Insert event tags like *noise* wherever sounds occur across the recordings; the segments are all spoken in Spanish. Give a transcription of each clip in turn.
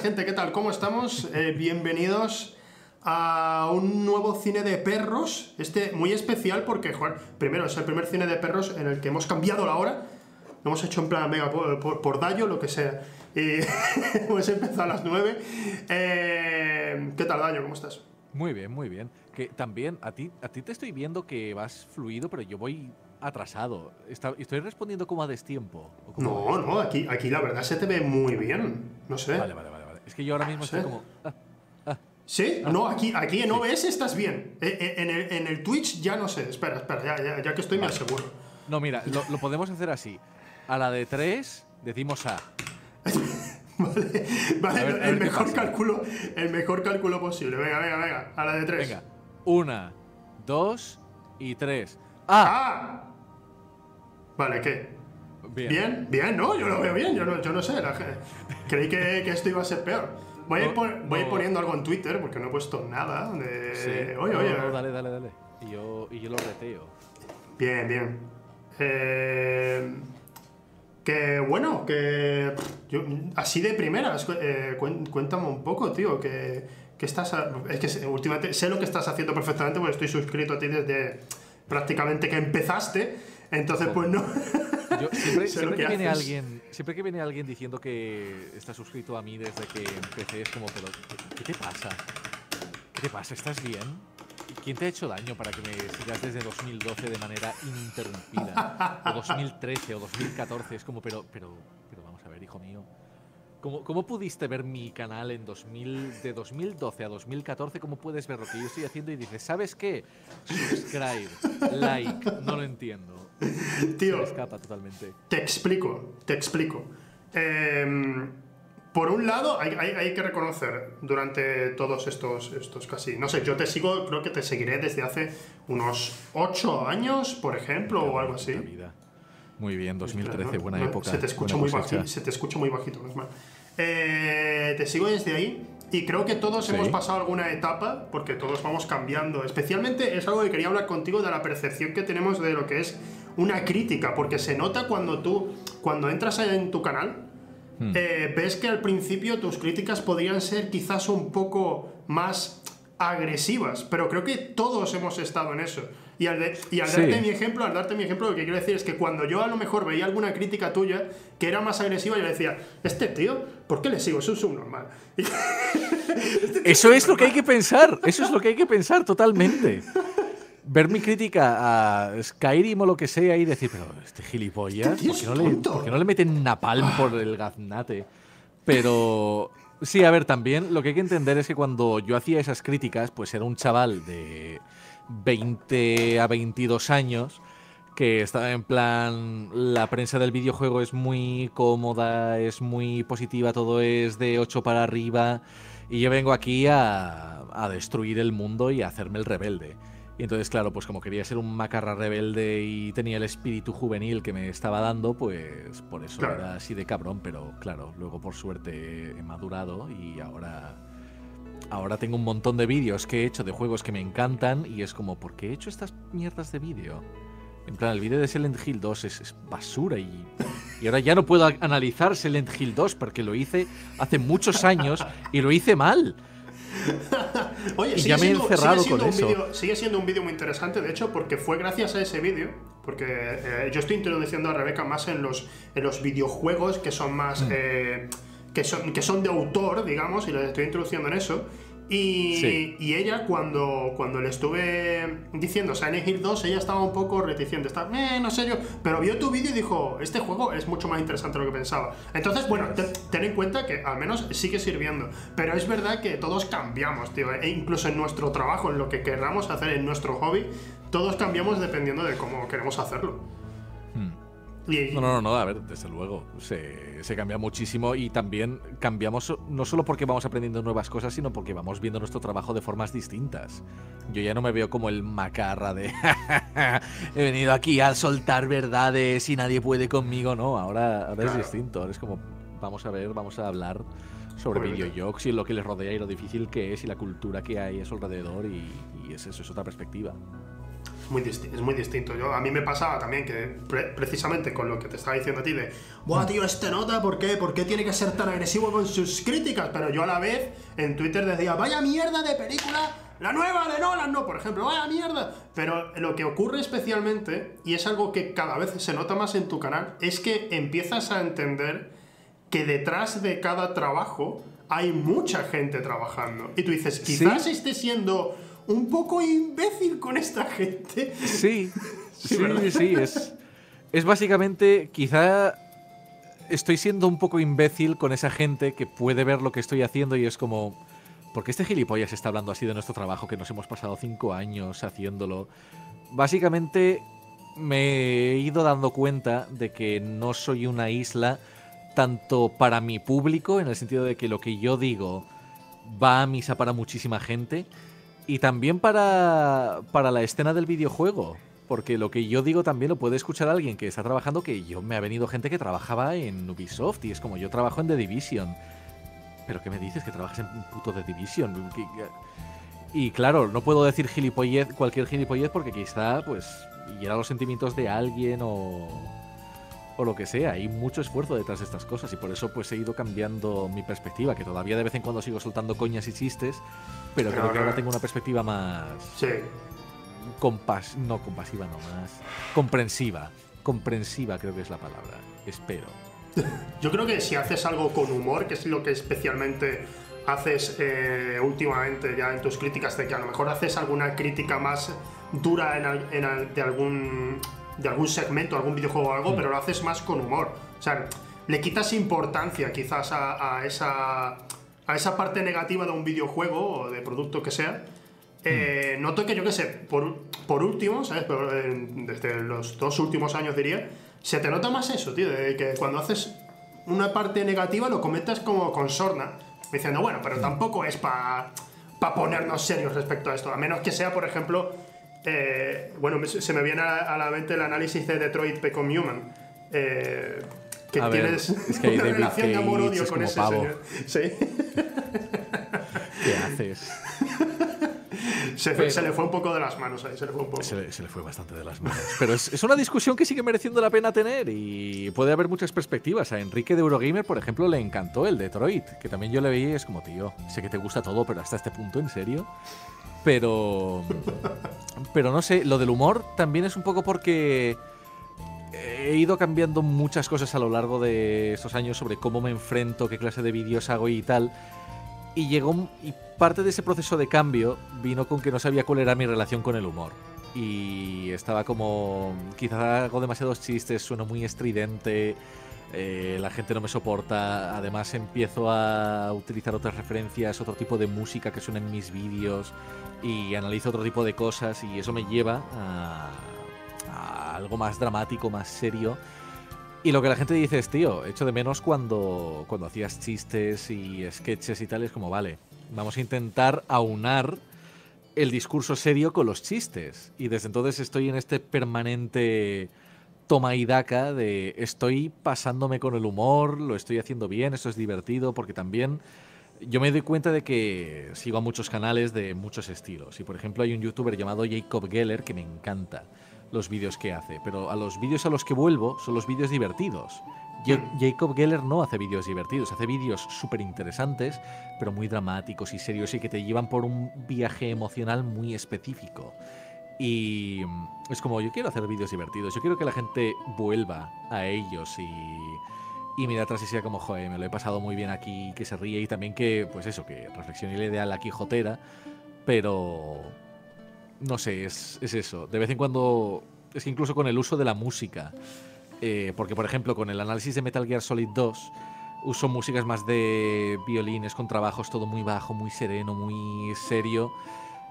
buenas, gente, ¿qué tal? ¿Cómo estamos? Eh, bienvenidos a un nuevo cine de perros. Este muy especial porque, joder, primero es el primer cine de perros en el que hemos cambiado la hora. Lo hemos hecho en plan, venga, por, por, Dallo, lo que sea. Y *laughs* hemos empezado a las 9. Eh, ¿Qué tal, Dallo? ¿Cómo estás? Muy bien, muy bien. Que también a ti, a ti te estoy viendo que vas fluido, pero yo voy atrasado. ¿Estoy respondiendo como a destiempo? no, no, aquí, aquí la verdad se te ve muy bien. No sé. Vale, vale. Es que yo ahora mismo estoy como. Ah, ah. ¿Sí? No, aquí, aquí en OBS estás bien. Eh, eh, en el, en el, Twitch ya no sé. Espera, espera, ya, ya, que estoy me aseguro. No, mira, lo, podemos hacer así. A la de 3 decimos A. *laughs* vale, vale el, mejor cálculo, el mejor cálculo posible. Venga, venga, venga. A la de 3. Venga. Una, dos y tres. ¡Ah! Vale, ¿qué? Bien. bien. ¿no? Yo lo veo bien, yo no, yo no sé. creí que, que, esto iba a ser peor. Voy, a ir, voy poniendo algo en Twitter porque no he puesto nada de. Oye, oye. dale, dale, dale. Y yo, y yo lo reteo. Bien, bien. Eh, que bueno, que. así de primeras, eh, cuéntame un poco, tío, que, que estás. es que últimamente sé lo que estás haciendo perfectamente porque estoy suscrito a ti desde prácticamente que empezaste. Entonces, pues no. *laughs* siempre, que, viene alguien, siempre que viene alguien diciendo que está suscrito a mí desde que empecé, es como, pero ¿qué, te pasa? ¿Qué te pasa? ¿Estás bien? ¿Quién te ha hecho daño para que me sigas desde 2012 de manera ininterrumpida? O 2013 o 2014. Es como, pero, pero, ¿Cómo, ¿Cómo, pudiste ver mi canal en 2000, de 2012 a 2014? ¿Cómo puedes ver lo que yo estoy haciendo y dices, ¿sabes qué? Subscribe, like, no lo entiendo. Tío, escapa totalmente. Te explico, te explico. Em, por un lado, hay, hay, que reconocer durante todos estos, estos casi. No sé, yo te sigo, creo que te seguiré desde hace unos 8 años, por ejemplo, o algo así. Muy bien, 2013, buena época. Se te escucha, muy bajito, se te escucha muy bajito, eh, te sigo desde ahí y creo que todos hemos pasado alguna etapa, porque todos vamos cambiando. Especialmente es algo que quería hablar contigo de la percepción que tenemos de lo que es una crítica, porque se nota cuando tú, cuando entras en tu canal, hmm. eh, ves que al principio tus críticas podrían ser quizás un poco más agresivas, pero creo que todos hemos estado en eso. Y al, darte mi ejemplo, al darte mi ejemplo, lo que quiero decir es que cuando yo a lo mejor veía alguna crítica tuya que era más agresiva, yo decía, este tío, ¿por qué le sigo? Es un subnormal. *laughs* Este eso es lo que hay que pensar, eso es lo que hay que pensar totalmente. Ver mi crítica a Skyrim o lo que sea y decir, pero este gilipollas, este ¿por, qué no le, ¿por qué no le meten napalm por el gaznate? Pero Sí, a ver, también lo que hay que entender es que cuando yo hacía esas críticas, pues era un chaval de 20 a 22 años que estaba en plan, la prensa del videojuego es muy cómoda, es muy positiva, todo es de 8 para arriba, y yo vengo aquí a, a destruir el mundo y a hacerme el rebelde. Y entonces, claro, pues como quería ser un macarra rebelde y tenía el espíritu juvenil que me estaba dando, pues por eso era así de cabrón. Pero claro, luego por suerte he madurado y ahora, ahora tengo un montón de vídeos que he hecho de juegos que me encantan y es como, ¿por qué he hecho estas mierdas de vídeo? En plan, el vídeo de Silent Hill 2 es, basura y, y, ahora ya no puedo analizar Silent Hill 2 porque lo hice hace muchos años y lo hice mal. Oye, sigue, siendo, sigue siendo un vídeo muy interesante, de hecho, porque fue gracias a ese vídeo, porque eh, yo estoy introduciendo a Rebeca más en los, en los videojuegos que son más... Mm. Eh, que, son, que son de autor, digamos, y le estoy introduciendo en eso. Y, ella, cuando, cuando le estuve diciendo Silent Hill 2, ella estaba un poco reticente. Está, eh, no sé yo. Pero vio tu vídeo y dijo: Este juego es mucho más interesante de lo que pensaba. Entonces, bueno, ten en cuenta que al menos sigue sirviendo. Pero es verdad que todos cambiamos, tío. E incluso en nuestro trabajo, en lo que queramos hacer, en nuestro hobby, todos cambiamos dependiendo de cómo queremos hacerlo. No, no, no, a ver, desde luego, se, se, cambia muchísimo y también cambiamos no solo porque vamos aprendiendo nuevas cosas, sino porque vamos viendo nuestro trabajo de formas distintas. Yo ya no me veo como el macarra de *laughs* he venido aquí a soltar verdades y nadie puede conmigo, no, ahora, ahora es distinto, ahora es como vamos a ver, vamos a hablar sobre videojuegos y lo que les rodea y lo difícil que es y la cultura que hay a su alrededor y, y es eso, es otra perspectiva. Es muy, es muy distinto. Yo, a mí me pasaba también que precisamente con lo que te estaba diciendo a ti de, Buah, tío, este nota, ¿por qué? ¿Por qué tiene que ser tan agresivo con sus críticas? Pero yo a la vez en Twitter decía, vaya mierda de película, la nueva de Nolan, no, por ejemplo, vaya mierda. Pero lo que ocurre especialmente, y es algo que cada vez se nota más en tu canal, es que empiezas a entender que detrás de cada trabajo hay mucha gente trabajando. Y tú dices, quizás esté siendo un poco imbécil con esta gente. Sí, *laughs* sí, sí, es, es básicamente, quizá estoy siendo un poco imbécil con esa gente que puede ver lo que estoy haciendo y es como, ¿por qué este gilipollas está hablando así de nuestro trabajo que nos hemos pasado cinco años haciéndolo? Básicamente me he ido dando cuenta de que no soy una isla tanto para mi público, en el sentido de que lo que yo digo va a misa para muchísima gente, y también para, para la escena del videojuego. Porque lo que yo digo también lo puede escuchar alguien que está trabajando, que yo me ha venido gente que trabajaba en Ubisoft y es como yo trabajo en The Division. ¿Pero qué me dices? ¿Que trabajas en un puto The Division? Y claro, no puedo decir gilipollez, cualquier gilipollez porque quizá pues hiera los sentimientos de alguien o o lo que sea. Hay mucho esfuerzo detrás de estas cosas y por eso pues he ido cambiando mi perspectiva, que todavía de vez en cuando sigo soltando coñas y chistes, pero creo que ahora tengo una perspectiva más... Sí. Compas no compasiva, no más. Comprensiva. Comprensiva creo que es la palabra. Espero. *laughs* Yo creo que si haces algo con humor, que es lo que especialmente haces eh, últimamente ya en tus críticas, de que a lo mejor haces alguna crítica más dura en, de algún de algún segmento, algún videojuego o algo, mm. pero lo haces más con humor. O sea, le quitas importancia quizás a, esa, a esa parte negativa de un videojuego o de producto que sea. Eh, mm. noto que yo qué sé, por, por último, ¿sabes? Eh, desde los dos últimos años diría, se te nota más eso, tío, de que cuando haces una parte negativa lo comentas como con sorna, diciendo, bueno, pero mm. tampoco es para pa ponernos serios respecto a esto, a menos que sea, por ejemplo, eh, bueno, se me viene a, la mente el análisis de Detroit Become Human. Eh, que tienes es que una relación de amor-odio con ese señor. Sí. ¿Qué haces? Se, le fue un poco de las manos ahí, se le fue un poco. Se le, fue bastante de las manos. Pero es, una discusión que sigue mereciendo la pena tener y puede haber muchas perspectivas. A Enrique de Eurogamer, por ejemplo, le encantó el Detroit, que también yo le veía y es como, tío, sé que te gusta todo, pero hasta este punto, ¿en serio? Pero. Pero no sé, lo del humor también es un poco porque he ido cambiando muchas cosas a lo largo de estos años sobre cómo me enfrento, qué clase de vídeos hago y tal. Y llegó. Y parte de ese proceso de cambio vino con que no sabía cuál era mi relación con el humor. Y estaba como. Quizás hago demasiados chistes, sueno muy estridente. Eh, la gente no me soporta. Además, empiezo a utilizar otras referencias, otro tipo de música que suena en mis vídeos y analizo otro tipo de cosas y eso me lleva a, algo más dramático, más serio. Y lo que la gente dice es, tío, echo de menos cuando, cuando hacías chistes y sketches y tal, es como, vale, vamos a intentar aunar el discurso serio con los chistes. Y desde entonces estoy en este permanente toma y daca de estoy pasándome con el humor, lo estoy haciendo bien, esto es divertido, porque también yo me doy cuenta de que sigo a muchos canales de muchos estilos. Y por ejemplo, hay un youtuber llamado Jacob Geller que me encanta los vídeos que hace. Pero a los vídeos a los que vuelvo son los vídeos divertidos. Jacob Geller no hace vídeos divertidos, hace vídeos súper interesantes, pero muy dramáticos y serios y que te llevan por un viaje emocional muy específico. Y es como, yo quiero hacer vídeos divertidos, yo quiero que la gente vuelva a ellos y y mira atrás y sea como, joder, me lo he pasado muy bien aquí, que se ríe y también que, pues eso, que reflexione la idea la Quijotera, pero no sé, es, eso. De vez en cuando, es que incluso con el uso de la música, eh, porque por ejemplo con el análisis de Metal Gear Solid 2, uso músicas más de violines con trabajos, todo muy bajo, muy sereno, muy serio.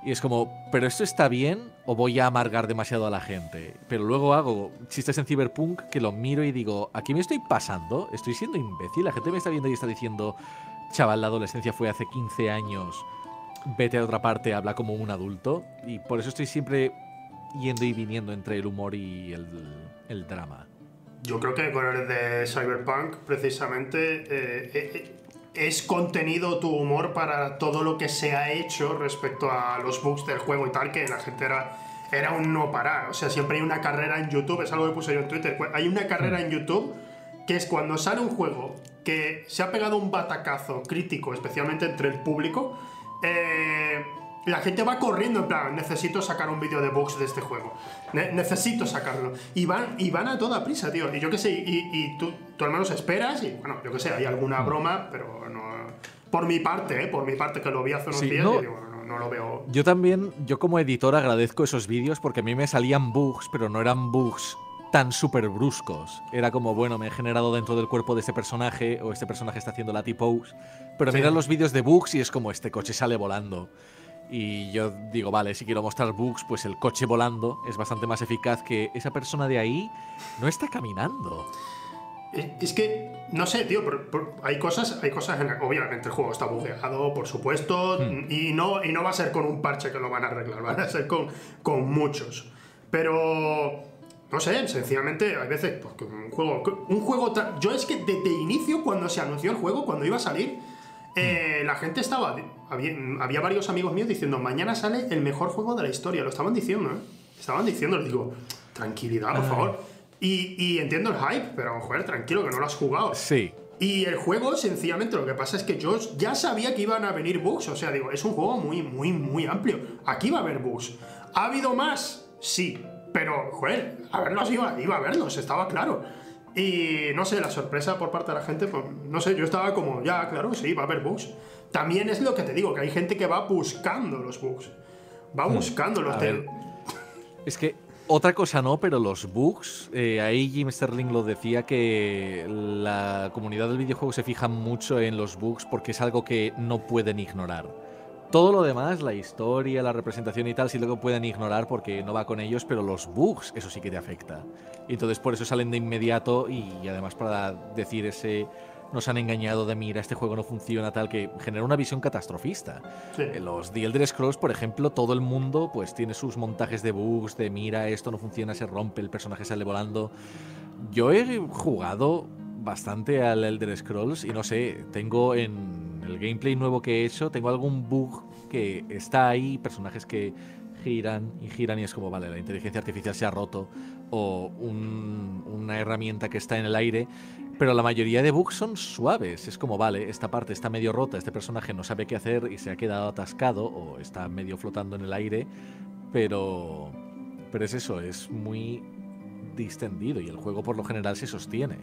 Y es como, ¿pero esto está bien o voy a amargar demasiado a la gente? Pero luego hago chistes en Cyberpunk que lo miro y digo, ¿aquí me estoy pasando? ¿Estoy siendo imbécil? La gente me está viendo y está diciendo, chaval, la adolescencia fue hace 15 años, vete a otra parte, habla como un adulto. Y por eso estoy siempre yendo y viniendo entre el humor y el, drama. Yo creo que con el de Cyberpunk, precisamente, eh, eh, eh, es contenido tu humor para todo lo que se ha hecho respecto a los bugs del juego y tal, que la gente era era un no parar. O sea, siempre hay una carrera en YouTube, es algo que puse yo en Twitter. Hay una carrera en YouTube que es cuando sale un juego que se ha pegado un batacazo crítico, especialmente entre el público. Eh, la gente va corriendo en plan, necesito sacar un vídeo de box de este juego. necesito sacarlo. Y van, y van a toda prisa, tío. Y yo qué sé, y, tú, tú, al menos esperas y, bueno, yo qué sé, hay alguna broma, pero no... Por mi parte, ¿eh? Por mi parte, que lo vi hace unos días y digo, no lo veo. Yo también, yo como editor agradezco esos vídeos porque a mí me salían bugs, pero no eran bugs tan súper bruscos. Era como, bueno, me he generado dentro del cuerpo de este personaje o este personaje está haciendo la T-pose. Pero miran los vídeos de bugs y es como, este coche sale volando. Y yo digo, vale, si quiero mostrar bugs, pues el coche volando es bastante más eficaz que esa persona de ahí no está caminando. Es que, no sé, tío, hay cosas, hay cosas en obviamente el juego está bugueado, por supuesto, hmm. y, no, y no va a ser con un parche que lo van a arreglar, *laughs* van a ser con, con muchos. Pero, no sé, sencillamente hay veces, pues, un juego, un juego, yo es que desde inicio, cuando se anunció el juego, cuando iba a salir, eh, la gente estaba, había, había, varios amigos míos diciendo, mañana sale el mejor juego de la historia, lo estaban diciendo, ¿eh? Estaban diciendo, les digo, tranquilidad, por favor. Y, entiendo el hype, pero joder, tranquilo, que no lo has jugado. Sí. Y el juego, sencillamente, lo que pasa es que yo ya sabía que iban a venir bugs. O sea, digo, es un juego muy, muy, muy amplio. Aquí va a haber bugs. ¿Ha habido más? Sí. Pero, joder, a verlos iba, iba a verlos, estaba claro. Y no sé, la sorpresa por parte de la gente, pues no sé, yo estaba como, ya, claro, sí, va a haber bugs. También es lo que te digo, que hay gente que va buscando los bugs. Va hmm. buscando los. Es que otra cosa no, pero los bugs, eh, ahí Jim Sterling lo decía que la comunidad del videojuego se fija mucho en los bugs porque es algo que no pueden ignorar. Todo lo demás, la historia, la representación y tal, sí lo pueden ignorar porque no va con ellos, pero los bugs, eso sí que te afecta. Y entonces por eso salen de inmediato y además para decir ese nos han engañado de mira, este juego no funciona, tal, que genera una visión catastrofista. En los The Elder Scrolls, por ejemplo, todo el mundo pues tiene sus montajes de bugs, de mira, esto no funciona, se rompe, el personaje sale volando. Yo he jugado bastante al Elder Scrolls y no sé, tengo en el gameplay nuevo que he hecho, tengo algún bug que está ahí, personajes que giran y giran y es como, vale, la inteligencia artificial se ha roto o una herramienta que está en el aire pero la mayoría de bugs son suaves. Es como, vale, esta parte está medio rota, este personaje no sabe qué hacer y se ha quedado atascado o está medio flotando en el aire. Pero. Pero es eso, es muy distendido y el juego por lo general se sostiene.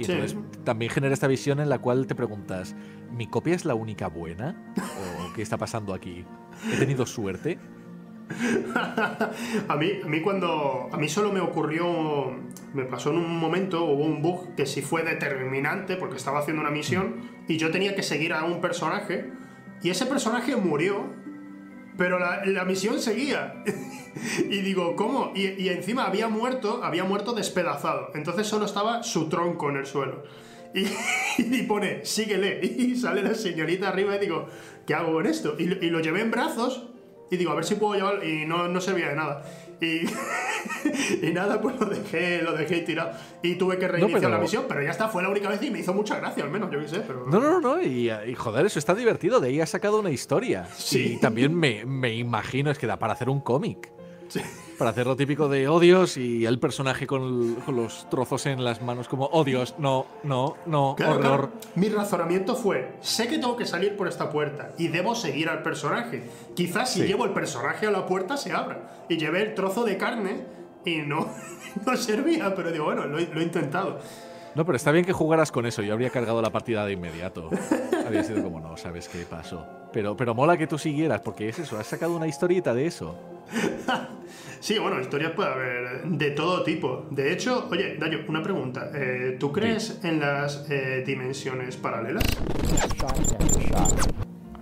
Y entonces también genera esta visión en la cual te preguntas, ¿mi copia es la única buena? ¿O qué está pasando aquí? ¿He tenido suerte? *laughs* a, mí, a mí cuando... A mí solo me ocurrió... Me pasó en un momento, hubo un bug que sí fue determinante porque estaba haciendo una misión y yo tenía que seguir a un personaje y ese personaje murió, pero la, misión seguía. *laughs* y digo, ¿cómo? Y, encima había muerto, había muerto despedazado. Entonces solo estaba su tronco en el suelo. Y, *laughs* pone, síguele. *laughs* Y sale la señorita arriba y digo, ¿qué hago con esto? Y, lo llevé en brazos y digo, a ver si puedo llevar. Y no, no servía de nada. Y, *laughs* y nada, pues lo dejé, lo dejé tirado. Y tuve que reiniciar la misión, pero ya está, fue la única vez y me hizo mucha gracia, al menos, yo qué sé. Pero... No, no, no, y, y, joder, eso está divertido. De ahí ha sacado una historia. Sí. Y también me, me imagino, es que da para hacer un cómic. Sí para hacer lo típico de odios y el personaje con, los trozos en las manos como odios, no, no, no, horror. Mi razonamiento fue, sé que tengo que salir por esta puerta y debo seguir al personaje. Quizás si llevo el personaje a la puerta se abra. Y llevé el trozo de carne y no, *laughs* no servía, pero digo, bueno, lo, he intentado. No, pero está bien que jugaras con eso. Yo habría cargado la partida de inmediato. habría sido como, no, ¿sabes qué pasó? Pero, pero mola que tú siguieras, porque es eso, has sacado una historieta de eso. *laughs* Sí, bueno, historias puede haber de todo tipo. De hecho, oye, Dayo, una pregunta. Eh, ¿Tú crees en las eh, dimensiones paralelas?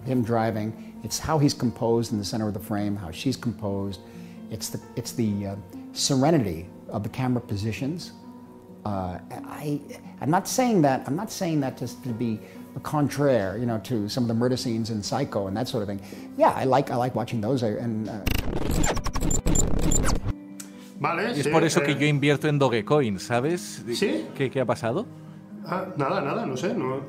Him driving, it's how he's composed in the center of the frame, how she's composed. It's the, it's the uh, serenity of the camera positions. Uh, I, I'm not saying that. I'm not saying that just to be a contraire, you know, to some of the murder scenes in Psycho and that sort of thing. Yeah, I like I like watching those. And uh, Vale, y es por eso que yo invierto en Dogecoin, ¿sabes? ¿Sí? ¿Qué, qué ha pasado? Ah, nada, nada, no sé. No.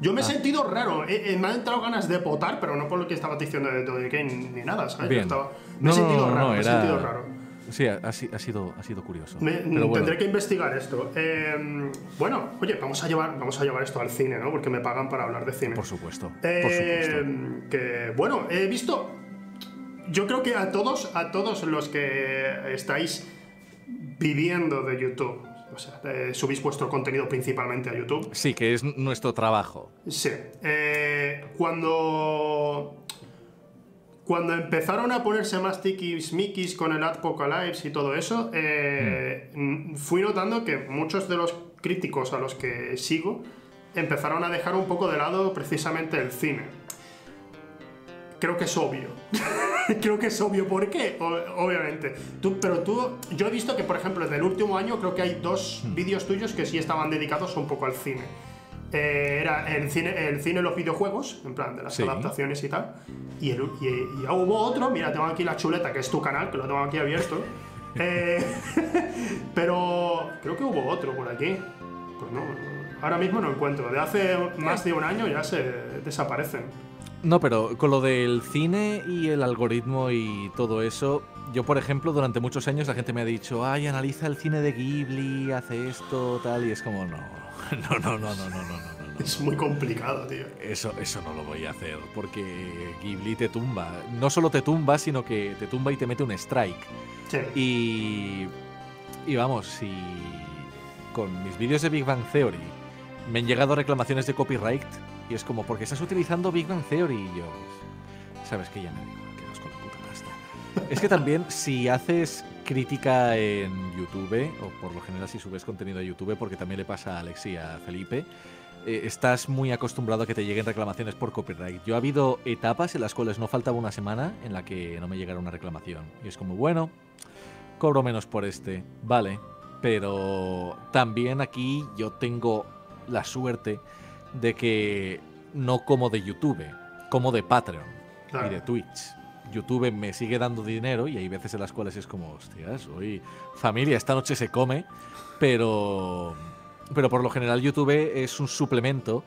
Yo me he ah. sentido raro. me han entrado ganas de potar, pero no por lo que estaba diciendo de Dogecoin ni nada, ¿sabes? Bien. Estaba, me he sentido raro, me he sentido raro. Sí, ha, sido, ha sido curioso. Tendré que investigar esto. Em, bueno, oye, vamos a, llevar, vamos a llevar esto al cine, ¿no? Porque me pagan para hablar de cine. Por supuesto. por supuesto. Que, bueno, he visto. Yo creo que a todos, a todos los que estáis viviendo de YouTube, o sea, subís vuestro contenido principalmente a YouTube. Sí, que es nuestro trabajo. Sí. Eh, cuando. Cuando empezaron a ponerse más tikis con el Apocalypse y todo eso, eh, hmm. fui notando que muchos de los críticos a los que sigo empezaron a dejar un poco de lado precisamente el cine. Creo que es obvio. *laughs* creo que es obvio por qué, obviamente. Tú, pero tú, yo he visto que, por ejemplo, desde el último año creo que hay dos hmm. vídeos tuyos que sí estaban dedicados un poco al cine. Eh, era el cine, el cine los videojuegos, en plan de las adaptaciones y tal. Y, el, y, hubo otro, mira, tengo aquí la chuleta, que es tu canal, que lo tengo aquí abierto. *laughs* Eh, *laughs* pero creo que hubo otro por aquí. Pues no, ahora mismo no encuentro. De hace más de un año ya se desaparecen. No, pero con lo del cine y el algoritmo y todo eso, yo por ejemplo, durante muchos años la gente me ha dicho, ay, analiza el cine de Ghibli, hace esto, tal, y es como, *laughs* no, no, no, no, no, no, no. Es muy complicado, tío. Eso, eso no lo voy a hacer, porque Ghibli te tumba. No solo te tumba, sino que te tumba y te mete un strike. Sí. Y, y vamos, si con mis vídeos de Big Bang Theory me han llegado reclamaciones de copyright, y es como, porque estás utilizando Big Bang Theory? Y yo, sabes que ya me digo, con la puta pasta. es que también, si haces crítica en YouTube, o por lo general si subes contenido a YouTube, porque también le pasa a Alex y a Felipe, eh, estás muy acostumbrado a que te lleguen reclamaciones por copyright. Yo ha habido etapas en las cuales no faltaba una semana en la que no me llegara una reclamación. Y es como, bueno, cobro menos por este, vale. Pero también aquí yo tengo la suerte de que no como de YouTube, como de Patreon y de Twitch. YouTube me sigue dando dinero y hay veces en las cuales es como, hostias, hoy familia, esta noche se come, pero, pero por lo general YouTube es un suplemento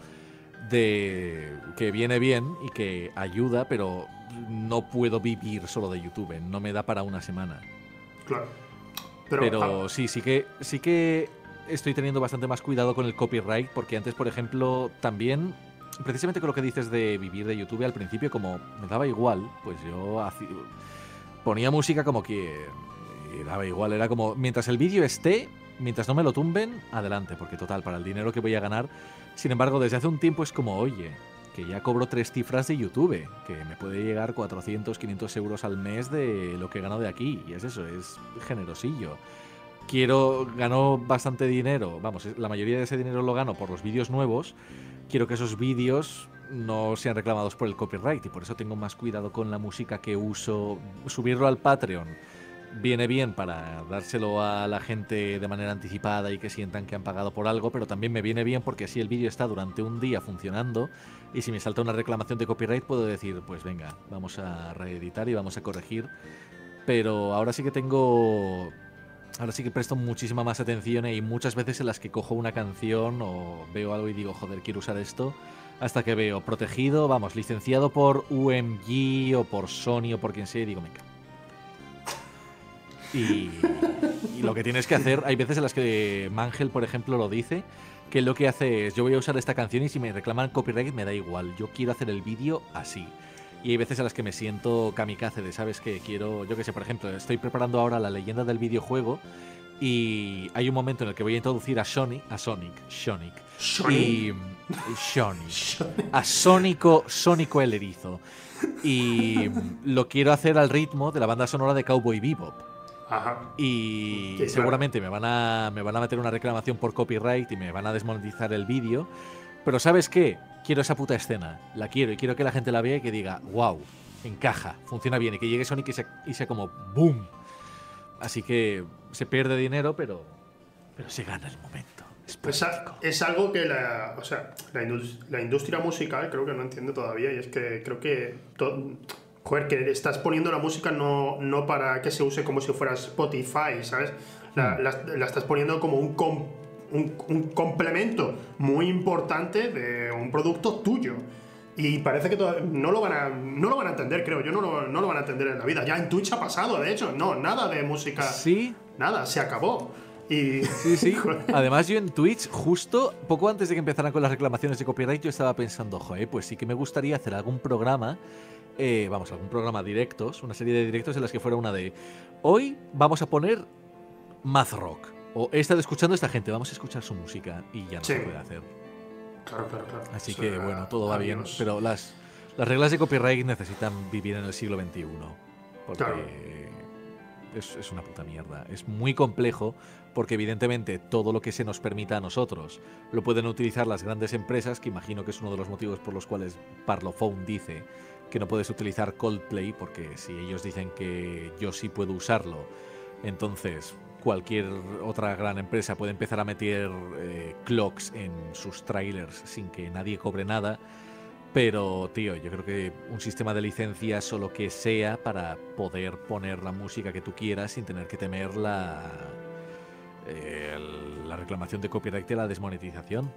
de que viene bien y que ayuda, pero no puedo vivir solo de YouTube, no me da para una semana. Claro. Pero, sí, sí que sí que estoy teniendo bastante más cuidado con el copyright, porque antes, por ejemplo, también, precisamente con lo que dices de vivir de YouTube, al principio, como me daba igual, pues yo ponía música como que y daba igual, era como, mientras el vídeo esté, mientras no me lo tumben, adelante, porque total, para el dinero que voy a ganar. Sin embargo, desde hace un tiempo es como, oye, que ya cobro tres cifras de YouTube, que me puede llegar 400, 500 euros al mes de lo que gano de aquí. Y es eso, es generosillo quiero, gano bastante dinero, vamos, la mayoría de ese dinero lo gano por los vídeos nuevos, quiero que esos vídeos no sean reclamados por el copyright y por eso tengo más cuidado con la música que uso, subirlo al Patreon. Viene bien para dárselo a la gente de manera anticipada y que sientan que han pagado por algo, pero también me viene bien porque así el vídeo está durante un día funcionando y si me salta una reclamación de copyright puedo decir, pues venga, vamos a reeditar y vamos a corregir. Pero ahora sí que tengo ahora sí que presto muchísima más atención y muchas veces en las que cojo una canción o veo algo y digo, joder, quiero usar esto, hasta que veo protegido, vamos, licenciado por UMG o por Sony o por quien sea, y digo, venga. Y, y lo que tienes que hacer, hay veces en las que Mangel, por ejemplo, lo dice, que lo que hace es, yo voy a usar esta canción y si me reclaman copyright me da igual, yo quiero hacer el vídeo así. Y hay veces en las que me siento kamikaze de, ¿sabes? Que quiero, yo qué sé, por ejemplo, estoy preparando ahora la leyenda del videojuego y hay un momento en el que voy a introducir a Sonic, a Sonic, Sonic. Y, Sonic. a Sónico, Sónico el erizo. Y lo quiero hacer al ritmo de la banda sonora de Cowboy Bebop. Ajá. Y seguramente me van, a, me van a meter una reclamación por copyright y me van a desmonetizar el vídeo. Pero ¿sabes qué? Quiero esa puta escena, la quiero y quiero que la gente la vea y que diga, wow, encaja, funciona bien y que llegue Sonic y sea, y sea como boom. Así que se pierde dinero, pero, pero se gana el momento. Es, pues es algo que la, o sea, la, industria musical creo que no entiende todavía y es que creo que joder, que estás poniendo la música no, no para que se use como si fuera Spotify, ¿sabes? La, hmm. la estás poniendo como un, un, complemento muy importante de un producto tuyo. Y parece que no, lo van a, no lo van a entender, creo. Yo no lo, no lo van a entender en la vida. Ya en Twitch ha pasado, de hecho. No, nada de música. Sí. Nada, se acabó. Y... Sí, sí. *laughs* Además, yo en Twitch, justo poco antes de que empezaran con las reclamaciones de copyright, yo estaba pensando, joder, pues sí que me gustaría hacer algún programa, eh, vamos, algún programa directos, una serie de directos en las que fuera una de, hoy vamos a poner math rock. O he estado escuchando a esta gente, vamos a escuchar su música y ya no se puede hacer. Claro, claro, claro. Así que bueno, todo va bien. Pero las, las reglas de copyright necesitan vivir en el siglo XXI. Porque es, es, una puta mierda. Es muy complejo porque evidentemente todo lo que se nos permita a nosotros lo pueden utilizar las grandes empresas, que imagino que es uno de los motivos por los cuales Parlophone dice que no puedes utilizar Coldplay, porque si ellos dicen que yo sí puedo usarlo, entonces cualquier otra gran empresa puede empezar a meter eh, clocks en sus trailers sin que nadie cobre nada. Pero, tío, yo creo que un sistema de licencias o lo que sea para poder poner la música que tú quieras sin tener que temer la, la reclamación de copyright y la desmonetización.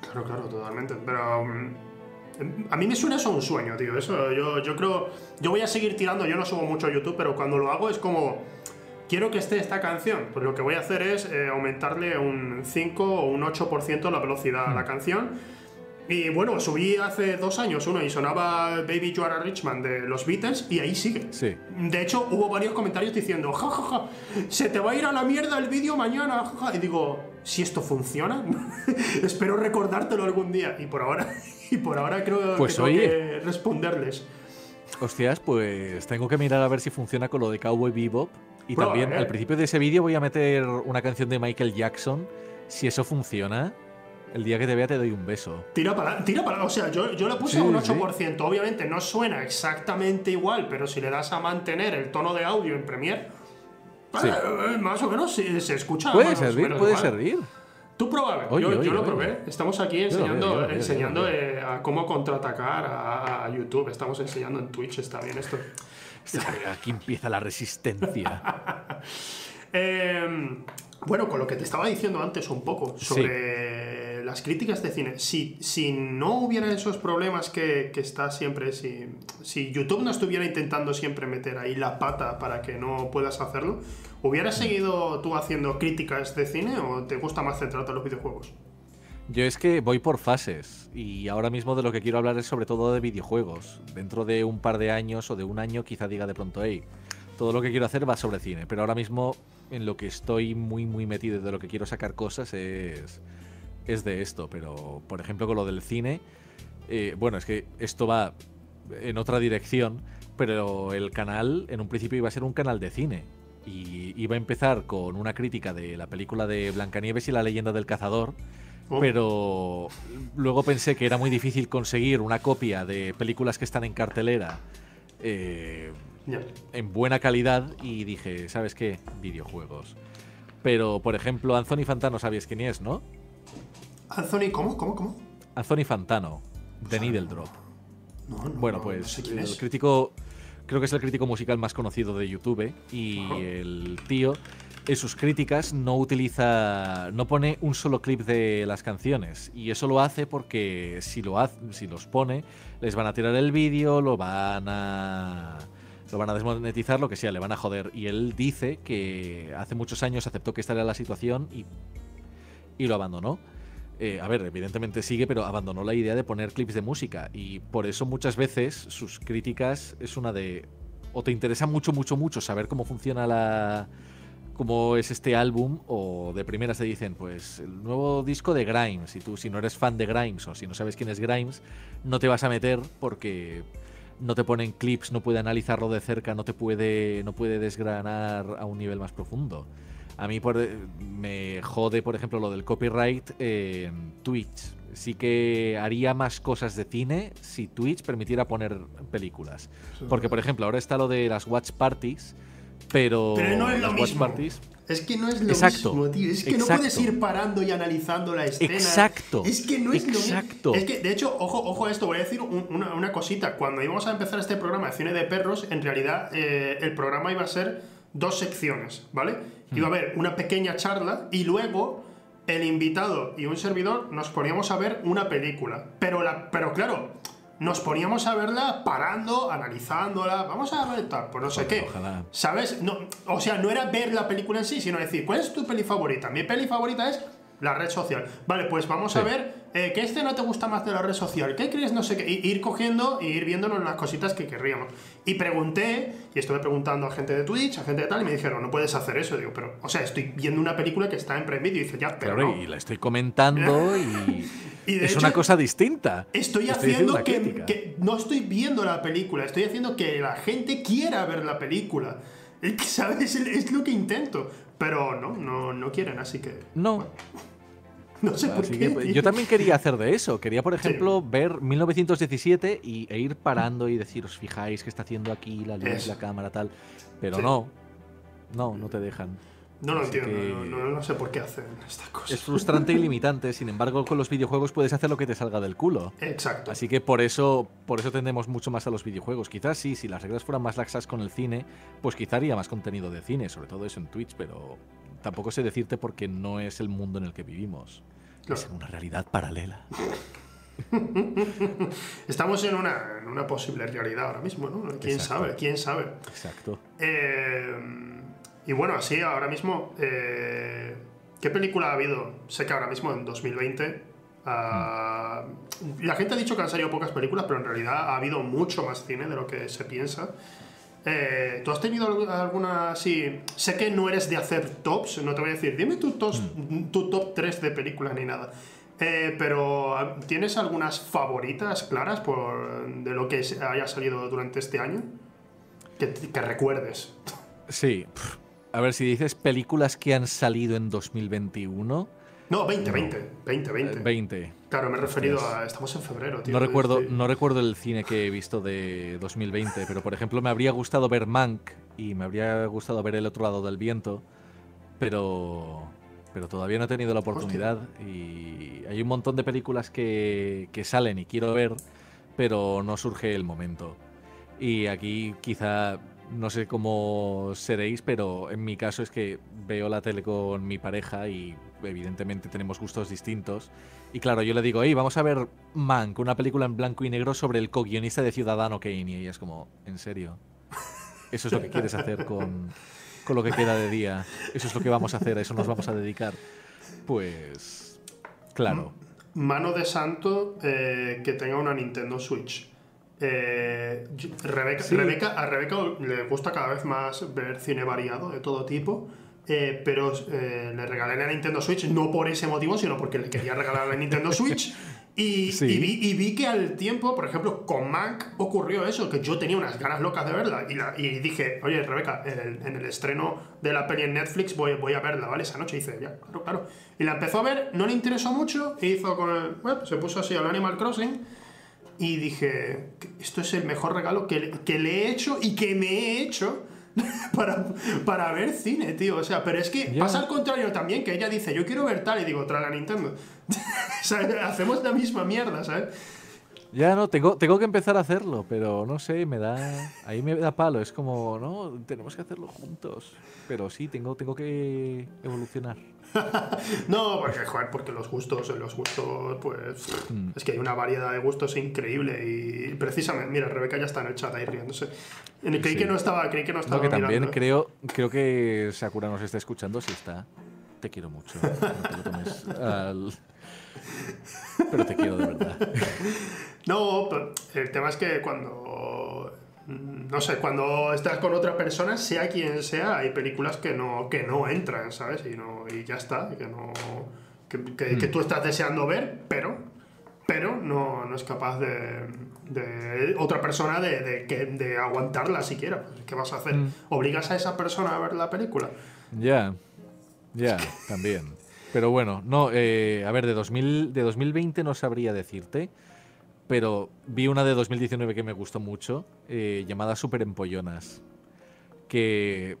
Claro, claro, totalmente. Pero mm, a mí me suena eso un sueño, tío. Eso yo, yo creo. Yo voy a seguir tirando, yo no subo mucho a YouTube, pero cuando lo hago es como quiero que esté esta canción. Pues lo que voy a hacer es eh, aumentarle un 5 o un 8% la velocidad a la hmm. canción. Y bueno, subí hace dos años uno y sonaba Baby You Are a Richman de los Beatles y ahí sigue. Sí. De hecho, hubo varios comentarios diciendo, jajaja, se te va a ir a la mierda el vídeo mañana, Y digo, si esto funciona, *laughs* espero recordártelo algún día. Y por ahora, *laughs* y por ahora creo pues que tengo que responderles. Hostias, pues tengo que mirar a ver si funciona con lo de Cowboy Bebop y también al principio de ese vídeo voy a meter una canción de Michael Jackson. Si eso funciona, el día que te vea te doy un beso. Tira para, tira para, o sea, yo, yo le puse un 8%. Obviamente no suena exactamente igual, pero si le das a mantener el tono de audio en Premiere, eh, más o menos se, se escucha. Puede servir, puede servir. Tú prueba, yo, yo lo probé. Estamos aquí enseñando, enseñando eh, a cómo contraatacar a, a, YouTube. Estamos enseñando en Twitch, está bien esto. *laughs* Aquí empieza la resistencia. *laughs* Em, bueno, con lo que te estaba diciendo antes un poco sobre las críticas de cine. Si, si no hubiera esos problemas que, que está siempre, si, si YouTube no estuviera intentando siempre meter ahí la pata para que no puedas hacerlo, ¿hubieras mm. seguido tú haciendo críticas de cine o te gusta más centrarte en los videojuegos? Yo es que voy por fases y ahora mismo de lo que quiero hablar es sobre todo de videojuegos. Dentro de un par de años o de un año quizá diga de pronto, hey, todo lo que quiero hacer va sobre cine, pero ahora mismo en lo que estoy muy muy metido de lo que quiero sacar cosas es, es de esto, pero por ejemplo con lo del cine, eh, bueno, es que esto va en otra dirección, pero el canal en un principio iba a ser un canal de cine. Y iba a empezar con una crítica de la película de Blancanieves y la leyenda del cazador Oh. Pero luego pensé que era muy difícil conseguir una copia de películas que están en cartelera eh, en buena calidad y dije, ¿sabes qué? Videojuegos. Pero, por ejemplo, Anthony Fantano, ¿sabes quién es, no? Anthony, ¿cómo? ¿Cómo? ¿Cómo? Anthony Fantano, de Needle Drop. bueno, pues el crítico, creo que es el crítico musical más conocido de YouTube y el tío en sus críticas no utiliza, no pone un solo clip de las canciones y eso lo hace porque si lo hace, si los pone, les van a tirar el vídeo, lo van a lo van a desmonetizar, lo que sea, le van a joder. Y él dice que hace muchos años aceptó que esta era la situación y, y lo abandonó. Eh, a ver, evidentemente sigue, pero abandonó la idea de poner clips de música. Y por eso muchas veces sus críticas es una de. O te interesa mucho, mucho, mucho saber cómo funciona la, cómo es este álbum o de primeras te dicen, pues el nuevo disco de Grimes y tú si no eres fan de Grimes o si no sabes quién es Grimes, no te vas a meter porque no te ponen clips, no puede analizarlo de cerca, no te puede no puede desgranar a un nivel más profundo. A mí por, me jode, por ejemplo, lo del copyright en Twitch. Sí que haría más cosas de cine si Twitch permitiera poner películas. Porque, por ejemplo, ahora está lo de las watch parties, pero, no es lo mismo. Es que no es lo mismo, tío. Es que no puedes ir parando y analizando la escena. Exacto. Es que no es lo mismo. Es que, de hecho, ojo, ojo a esto, voy a decir una, cosita. Cuando íbamos a empezar este programa de cine de perros, en realidad eh, el programa iba a ser dos secciones, ¿vale? Iba a mm. haber una pequeña charla y luego el invitado y un servidor nos poníamos a ver una película. Pero, la, pero claro, nos poníamos a verla parando, analizándola, vamos a ver tal, pues no sé qué. ¿Sabes? No, o sea, no era ver la película en sí, sino decir, ¿cuál es tu peli favorita? Mi peli favorita es la red social. Vale, pues vamos a ver eh, qué este no te gusta más de la red social, qué crees, no sé qué, ir cogiendo e ir viéndonos las cositas que querríamos. Y pregunté, y estuve preguntando a gente de Twitch, a gente de tal, y me dijeron, no puedes hacer eso. Digo, pero, o sea, estoy viendo una película que está en Prime Video, y dice, ya, pero. Claro, y la estoy comentando y. *laughs* es una cosa distinta. Estoy, haciendo que, que, no estoy viendo la película, estoy haciendo que la gente quiera ver la película. ¿Sabes? Es lo que intento. Pero no, no, no quieren, así que. No. *laughs* No sé por qué. yo también quería hacer de eso. Quería, por ejemplo, ver 1917 y, e ir parando y decir, os fijáis que está haciendo aquí la luz, la cámara, tal. Pero no, no, no te dejan. No lo entiendo, no, sé por qué hacen estas cosas. Es frustrante y limitante, sin embargo, con los videojuegos puedes hacer lo que te salga del culo. Exacto. Así que por eso, por eso tendemos mucho más a los videojuegos. Quizás sí, si las reglas fueran más laxas con el cine, pues quizá haría más contenido de cine, sobre todo eso en Twitch, pero tampoco sé decirte porque no es el mundo en el que vivimos. Es una realidad paralela. *laughs* Estamos en una, en una, posible realidad ahora mismo, ¿no? ¿Quién sabe? ¿Quién sabe? Exacto. Eh, y bueno, así ahora mismo, eh, ¿qué película ha habido? Sé que ahora mismo en 2020 ah, la gente ha dicho que han salido pocas películas, pero en realidad ha habido mucho más cine de lo que se piensa. Eh, ¿Tú has tenido alguna así? Sé que no eres de hacer tops, no te voy a decir, dime tu, mm. tu top 3 de películas ni nada. Eh, pero ah, ¿tienes algunas favoritas claras por, de lo que haya salido durante este año? Que, que recuerdes. Sí. A ver, si dices películas que han salido en 2021. No, 20, 20, 20, 20. 20. Claro, me he referido a. Estamos en febrero, tío. No recuerdo, no recuerdo el cine que he visto de 2020, pero por ejemplo, me habría gustado ver Mank y me habría gustado ver El otro lado del viento, pero. Pero todavía no he tenido la oportunidad y hay un montón de películas que, que salen y quiero ver, pero no surge el momento. Y aquí quizá no sé cómo seréis, pero en mi caso es que veo la tele con mi pareja y evidentemente tenemos gustos distintos. Y claro, yo le digo, hey, vamos a ver Mank, una película en blanco y negro sobre el co-guionista de Ciudadano Kane. Y ella es como, ¿en serio? ¿Eso es lo que quieres hacer con, con lo que queda de día? ¿Eso es lo que vamos a hacer? ¿A eso nos vamos a dedicar? Pues, claro. Mano de santo eh, que tenga una Nintendo Switch. Eh, Rebeca, a Rebeca le gusta cada vez más ver cine variado de todo tipo. Eh, pero eh, le regalé la Nintendo Switch no por ese motivo, sino porque le quería regalar la Nintendo Switch. *laughs* Y, y, vi, que al tiempo, por ejemplo, con Mac ocurrió eso, que yo tenía unas ganas locas de verla. Y, y dije, oye, Rebeca, en el, estreno de la peli en Netflix voy, voy a verla, ¿vale? Esa noche. Y dice, ya, claro, claro. Y la empezó a ver, no le interesó mucho, e hizo con el. Bueno, se puso así al Animal Crossing y dije, esto es el mejor regalo que, que le he hecho y que me he hecho *laughs* para, para ver cine, tío. O sea, pero es que pasa al contrario también, que ella dice, yo quiero ver tal, y digo, trae la Nintendo. *laughs* Hacemos la misma mierda, ¿sabes? Ya no, tengo, tengo que empezar a hacerlo, pero no sé, me da. Ahí me da palo. Es como, no, tenemos que hacerlo juntos. Pero sí, tengo, tengo que evolucionar. *laughs* no, porque, joder, porque los gustos, los gustos, pues. Mm. Es que hay una variedad de gustos increíble. Y precisamente, mira, Rebeca ya está en el chat ahí riéndose. Creí que no estaba, creí que no estaba. que también creo, creo que Sakura nos está escuchando, si está. Te quiero mucho. No te lo tomes al... *laughs* Pero te quiero de verdad. No, el tema es que cuando. No sé, cuando estás con otra persona, sea quien sea, hay películas que no, que no entran, ¿sabes? Y, no, y ya está, que, no, que, que, tú estás deseando ver, pero, pero no, no es capaz de, de otra persona de, de, de aguantarla siquiera. ¿Qué vas a hacer? Mm. ¿Obligas a esa persona a ver la película? Ya, ya, también. Pero bueno, no, eh, a ver, de, 2000, de 2020 no sabría decirte pero vi una de 2019 que me gustó mucho, eh, llamada Super Empollonas, que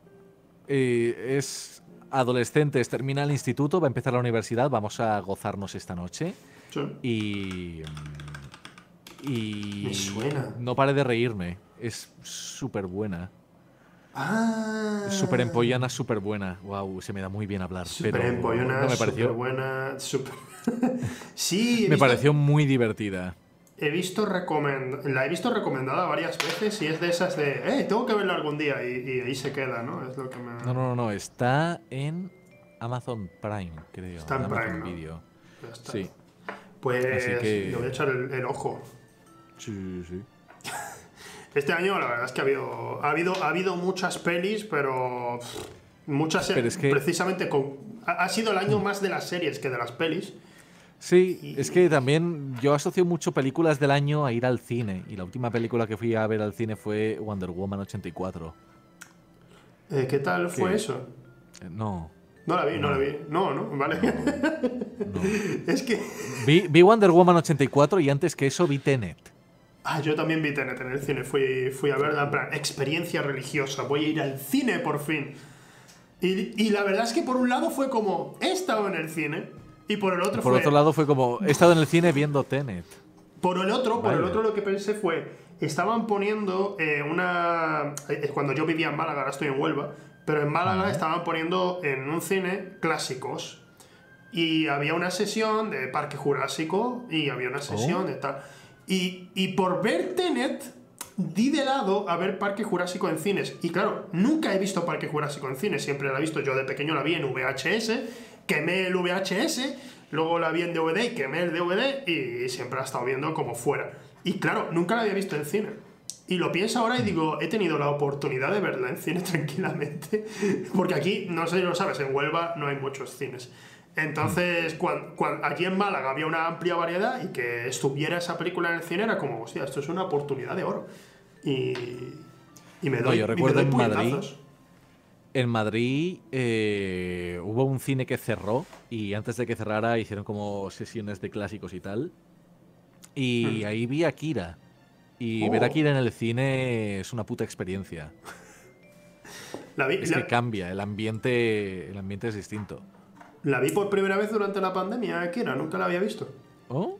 eh, es adolescentes, termina el instituto, va a empezar la universidad, vamos a gozarnos esta noche. Y... Y... Me suena. No pare de reírme, es súper buena. Ah. Super empollona, súper buena. Wow, se me da muy bien hablar. Super empollona, no me pareció... buena. Super... *laughs* sí. me pareció muy divertida. He visto la he visto recomendada varias veces y es de esas de, eh, tengo que verla algún día y, ahí se queda, ¿no? Es lo que me... No, no, no, está en Amazon Prime, creo. Está en Prime. Video. Sí. Pues le voy a echar el, ojo. Sí, sí. *laughs* Este año la verdad es que ha habido, ha habido, ha habido muchas pelis, pero muchas precisamente con, ha sido el año más de las series que de las pelis. Sí, es que también yo asocio mucho películas del año a ir al cine. Y la última película que fui a ver al cine fue Wonder Woman 84. Eh, ¿Qué tal fue eso? Eh, no. No la vi, no, la vi. No, no, vale. *laughs* es que. Vi, vi, Wonder Woman 84 y antes que eso vi Tenet. Ah, yo también vi Tenet en el cine. Fui, fui a verla en plan, experiencia religiosa. Voy a ir al cine por fin. Y, y la verdad es que por un lado fue como, he estado en el cine y por el otro Por otro lado fue como, he estado en el cine viendo Tenet. Por el otro, por el otro lo que pensé fue, estaban poniendo eh, una... Es cuando yo vivía en Málaga, ahora estoy en Huelva, pero en Málaga estaban poniendo en un cine clásicos. Y había una sesión de Parque Jurásico y había una sesión oh. de tal. Y, y por ver Tenet, di de lado a ver Parque Jurásico en cines. Y claro, nunca he visto Parque Jurásico en cines, siempre la he visto, yo de pequeño la vi en VHS quemé el VHS, luego la vi en DVD y quemé el DVD y siempre la he estado viendo como fuera. Y claro, nunca la había visto en cine. Y lo pienso ahora y digo, he tenido la oportunidad de verla en cine *laughs* tranquilamente. Porque aquí, no sé si lo sabes, en Huelva no hay muchos cines. Entonces, cuando, aquí en Málaga había una amplia variedad y que estuviera esa película en el cine era como, hostia, esto es una oportunidad de oro. Y, y me doy, yo recuerdo en Madrid en Madrid eh, hubo un cine que cerró y antes de que cerrara hicieron como sesiones de clásicos y tal. Y hmm. ahí vi a Kira. Y ver a oh. Kira en el cine es una puta experiencia. La vi, es que cambia, el ambiente, el ambiente es distinto. La vi por primera vez durante la pandemia, Kira, nunca la había visto. ¿Oh?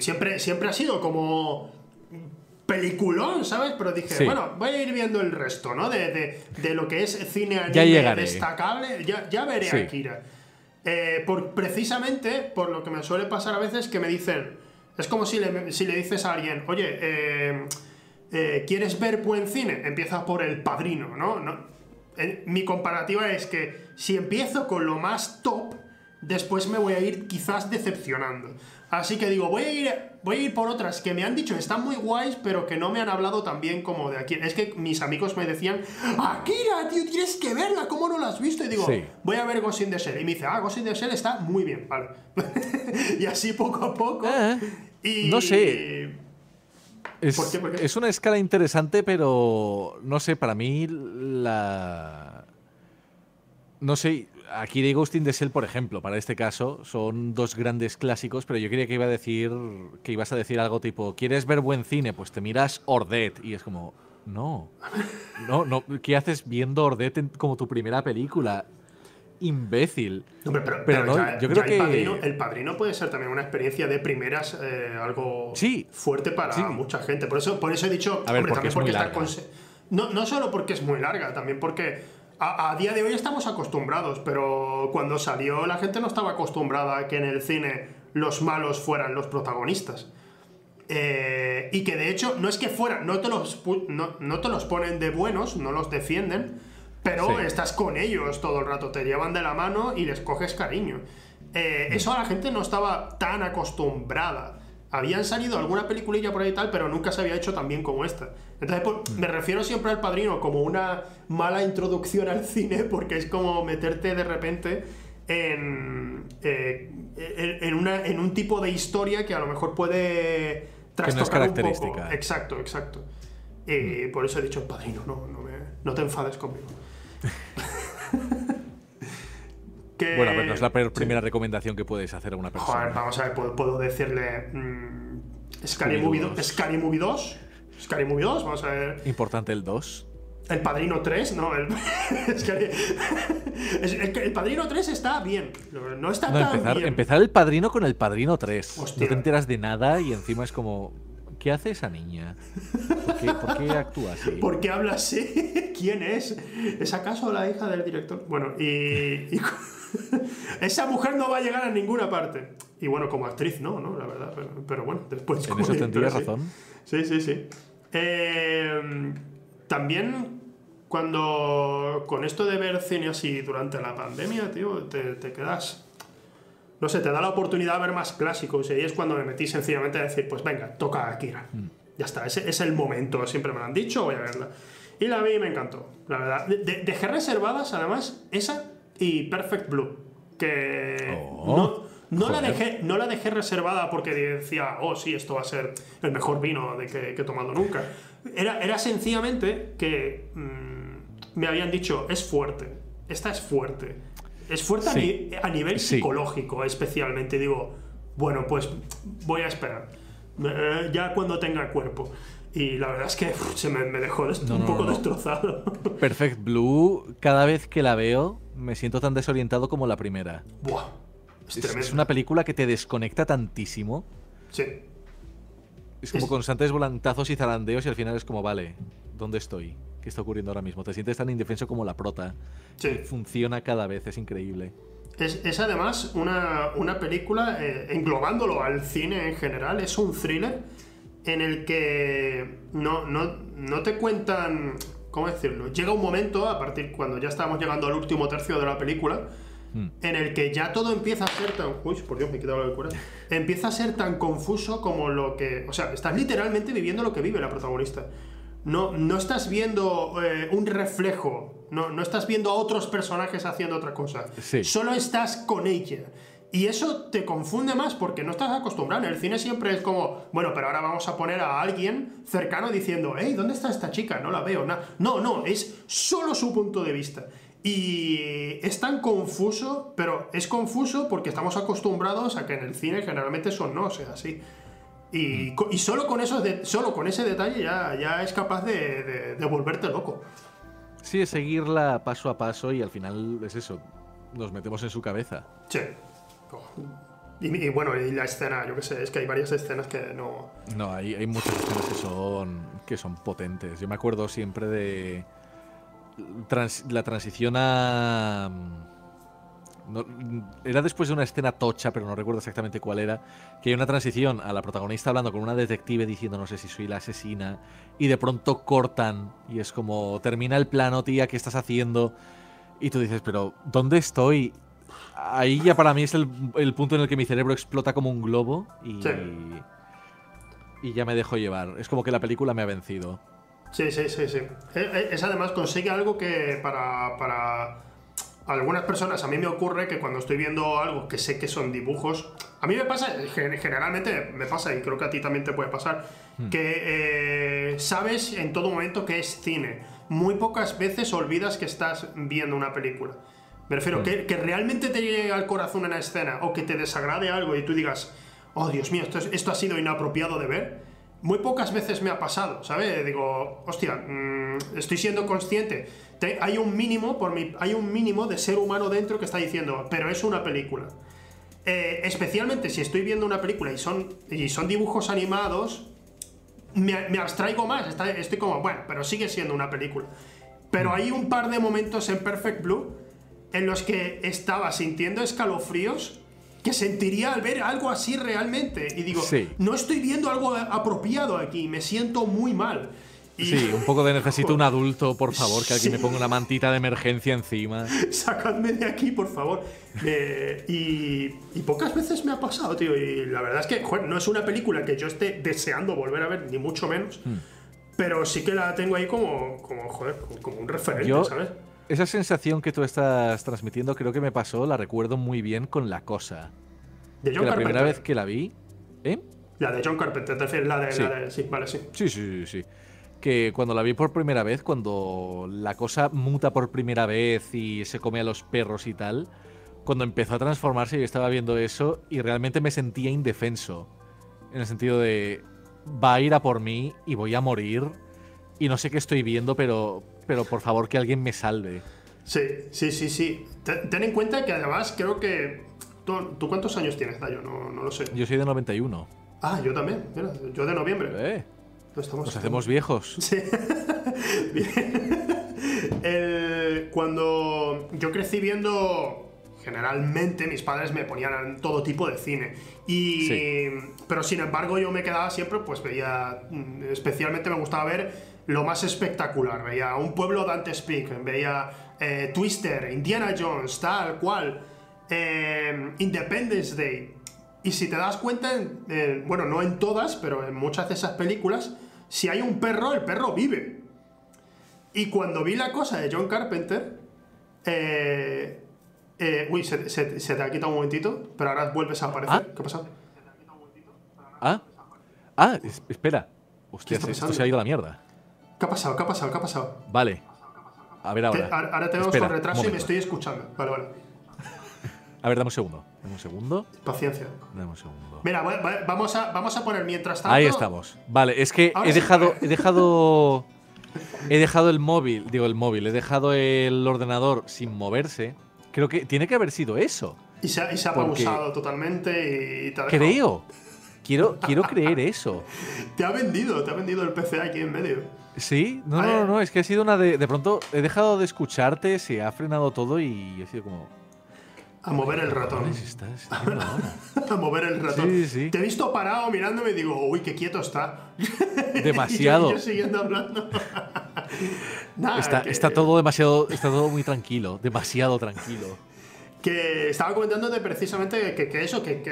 siempre, siempre ha sido como peliculón, ¿sabes? Pero dije, bueno, voy a ir viendo el resto, ¿no? De, lo que es cine anime destacable. Ya, ya veré a Akira. Eh, por, precisamente por lo que me suele pasar a veces que me dicen. Es como si le, si le dices a alguien, oye, eh, eh, ¿quieres ver buen cine? Empieza por el padrino, ¿no? no mi comparativa es que si empiezo con lo más top, después me voy a ir quizás decepcionando. Así que digo, voy a ir, voy a ir por otras que me han dicho están muy guays, pero que no me han hablado tan bien como de aquí. Es que mis amigos me decían, Akira, tío, tienes que verla, ¿cómo no la has visto? Y digo, voy a ver Ghost in the Shell. Y me dice, ah, Ghost in the Shell está muy bien, vale. *laughs* y así poco a poco. Eh, y... No sé. Es, es una escala interesante, pero no sé, para mí la... No sé, aquí de Ghost in the Shell, por ejemplo, para este caso, son dos grandes clásicos, pero yo quería que iba a decir que ibas a decir algo tipo, ¿quieres ver buen cine? Pues te miras Ordet y es como, no, no, no, ¿qué haces viendo Ordet como tu primera película? Imbécil. pero, no, yo creo que el padrino, puede ser también una experiencia de primeras eh, algo fuerte para mucha gente. Por eso, por eso he dicho, a ver, porque es muy larga. No, no solo porque es muy larga, también porque a, día de hoy estamos acostumbrados, pero cuando salió la gente no estaba acostumbrada a que en el cine los malos fueran los protagonistas. Eh, y que de hecho, no es que fueran, no te, los, no, te los ponen de buenos, no los defienden, pero estás con ellos todo el rato, te llevan de la mano y les coges cariño. Eh, eso a la gente no estaba tan acostumbrada. Habían salido alguna peliculilla por ahí y tal, pero nunca se había hecho tan bien como esta. Entonces, pues, me refiero siempre al padrino como una mala introducción al cine, porque es como meterte de repente en, eh, en, un tipo de historia que a lo mejor puede trastocar un poco. Exacto, exacto. Y por eso he dicho el padrino, no, no, te enfades conmigo. *laughs* Bueno, pero no es la primera recomendación que puedes hacer a una persona. Joder, vamos a ver, puedo, decirle. Mmm, Scary, Movie 2. Scary Movie 2. Scary Movie 2, vamos a ver. Importante el 2. El Padrino 3, no, *laughs* *laughs* el, el, Padrino 3 está bien, no está tan empezar, bien. Empezar el Padrino con el Padrino 3. No te enteras de nada y encima es como, ¿qué hace esa niña? ¿Por qué, actúa así? *laughs* ¿Por qué habla así? ¿Quién es? ¿Es acaso la hija del director? Bueno, y *laughs* esa mujer no va a llegar a ninguna parte. Y bueno, como actriz no, ¿no? La verdad. Pero, bueno, después... En eso tendría razón. Sí, sí, sí. Eh, también cuando con esto de ver cine así durante la pandemia, tío, te, quedas... No sé, te da la oportunidad de ver más clásicos y ahí es cuando me metí sencillamente a decir, pues venga, toca Akira. Mm. Ya está, ese es el momento, siempre me lo han dicho, voy a verla. Y la vi y me encantó, la verdad. dejé reservadas, además, esa y Perfect Blue, que oh, no, la dejé, no la dejé reservada porque decía, oh, sí, esto va a ser el mejor vino de que, he tomado nunca. Era, era sencillamente que mm, me habían dicho, es fuerte, esta es fuerte. Es fuerte a, nivel psicológico, especialmente. Digo, bueno, pues voy a esperar. Eh, ya cuando tenga cuerpo. Y la verdad es que se me, dejó un poco destrozado. Perfect Blue, cada vez que la veo, me siento tan desorientado como la primera. Buah. Es, es, una película que te desconecta tantísimo. Sí. Es como constantes volantazos y zarandeos y al final es como, vale, ¿dónde estoy? ¿Qué está ocurriendo ahora mismo? Te sientes tan indefenso como la prota. Sí. Funciona cada vez, es increíble. Es, además una, una película, eh, englobándolo al cine en general, es un thriller en el que no, no, no te cuentan, ¿cómo decirlo? Llega un momento, a partir cuando ya estamos llegando al último tercio de la película, hmm. en el que ya todo empieza a ser tan. Uy, por Dios, me he quitado la cura. Empieza a ser tan confuso como lo que. O sea, estás literalmente viviendo lo que vive la protagonista. No, no estás viendo eh, un reflejo, no, no estás viendo a otros personajes haciendo otra cosa. Solo estás con ella. Y eso te confunde más porque no estás acostumbrado. En el cine siempre es como, bueno, pero ahora vamos a poner a alguien cercano diciendo, hey, ¿dónde está esta chica? No la veo. No, no, es solo su punto de vista. Y es tan confuso, pero es confuso porque estamos acostumbrados a que en el cine generalmente eso no sea así. Y, y solo, con eso, solo con ese detalle ya, ya es capaz de, de volverte loco. Sí, es seguirla paso a paso y al final es eso, nos metemos en su cabeza. Sí. Y, bueno, y la escena, yo qué sé, es que hay varias escenas que no. No, hay, hay muchas escenas que son, que son potentes. Yo me acuerdo siempre de la transición a. era después de una escena tocha, pero no recuerdo exactamente cuál era. Que hay una transición a la protagonista hablando con una detective diciendo no sé si soy la asesina. Y de pronto cortan. Y es como, termina el plano, tía, ¿qué estás haciendo? Y tú dices, pero ¿dónde estoy? Ahí ya para mí es el, punto en el que mi cerebro explota como un globo y, y ya me dejo llevar. Es como que la película me ha vencido. Sí, sí, sí, sí. E, e, es, además consigue algo que para, para algunas personas, a mí me ocurre que cuando estoy viendo algo que sé que son dibujos, a mí me pasa, generalmente me pasa, y creo que a ti también te puede pasar, hmm. que eh, sabes en todo momento que es cine. Muy pocas veces olvidas que estás viendo una película. Me refiero, mm. que, que, realmente te llegue al corazón una escena o que te desagrade algo y tú digas, oh Dios mío, esto, esto ha sido inapropiado de ver. Muy pocas veces me ha pasado, ¿sabes? Digo, hostia, mm, estoy siendo consciente. hay un mínimo, por mi, hay un mínimo de ser humano dentro que está diciendo, pero es una película. Eh, especialmente si estoy viendo una película y son, y son dibujos animados, me, me abstraigo más. estoy como, bueno, pero sigue siendo una película. Pero mm. hay un par de momentos en Perfect Blue en los que estaba sintiendo escalofríos que sentiría al ver algo así realmente. Y digo, no estoy viendo algo apropiado aquí, me siento muy mal. Sí, un poco de necesito un adulto, por favor, que alguien me ponga una mantita de emergencia encima. *laughs* Sacadme de aquí, por favor. y, pocas veces me ha pasado, tío. Y la verdad es que, no es una película que yo esté deseando volver a ver, ni mucho menos. Hmm. Pero sí que la tengo ahí como, como, joder, como un referente, ¿sabes? Esa sensación que tú estás transmitiendo creo que me pasó, la recuerdo muy bien con La Cosa. De John La primera vez que la vi... ¿Eh? La de John Carpenter, la de, sí. la de... Sí, vale, sí. Sí, sí, sí, sí. Que cuando la vi por primera vez, cuando la cosa muta por primera vez y se come a los perros y tal, cuando empezó a transformarse yo estaba viendo eso y realmente me sentía indefenso. En el sentido de, va a ir a por mí y voy a morir y no sé qué estoy viendo, pero, pero por favor que alguien me salve. Sí, sí, sí, sí. Ten, en cuenta que además creo que... ¿Tú, cuántos años tienes, Dayo? No, no lo sé. Yo soy de 91. Ah, yo también. yo de noviembre. Eh. Estamos, Nos hacemos viejos. *laughs* Sí. Bien. cuando yo crecí viendo generalmente mis padres me ponían todo tipo de cine. Y, Pero sin embargo yo me quedaba siempre, pues veía, mm, especialmente me gustaba ver lo más espectacular. Veía Un pueblo Dante Speak, veía eh, Twister, Indiana Jones, tal cual, eh, Independence Day. Y si te das cuenta, bueno, no en todas, pero en muchas de esas películas, si hay un perro, el perro vive. Y cuando vi la cosa de John Carpenter, eh, eh, uy, se, te ha quitado un momentito, pero ahora vuelves a aparecer. ¿Ah? ¿Qué ha pasado? Ah, ah, espera. Hostia, esto se ha ido a la mierda. ¿Qué ha pasado? ¿Qué ha pasado? ¿Qué ha pasado? Vale. A ver ahora. ahora tenemos con retraso y me estoy escuchando. Vale, vale. *laughs* A ver, dame un segundo. Dame un segundo. Paciencia. Dame un segundo. Mira, vamos a, vamos a poner mientras tanto. Ahí estamos. Vale, es que he dejado. He dejado. He dejado el móvil, digo el móvil, he dejado el ordenador sin moverse. Creo que tiene que haber sido eso. Y se ha, pausado totalmente y te Creo. Quiero, quiero creer eso. *laughs* te ha vendido, te ha vendido el PC aquí en medio. Sí, no, no, no, es que ha sido una de. De pronto he dejado de escucharte, se ha frenado todo y he sido como. A mover el ratón. *laughs* a mover el ratón. Sí, sí. Te he visto parado mirándome y digo, uy, qué quieto está. *laughs* Demasiado. y yo, siguiendo hablando. *laughs* está, está todo demasiado. Está todo muy tranquilo. Demasiado tranquilo que estaba comentándote precisamente que, eso, que,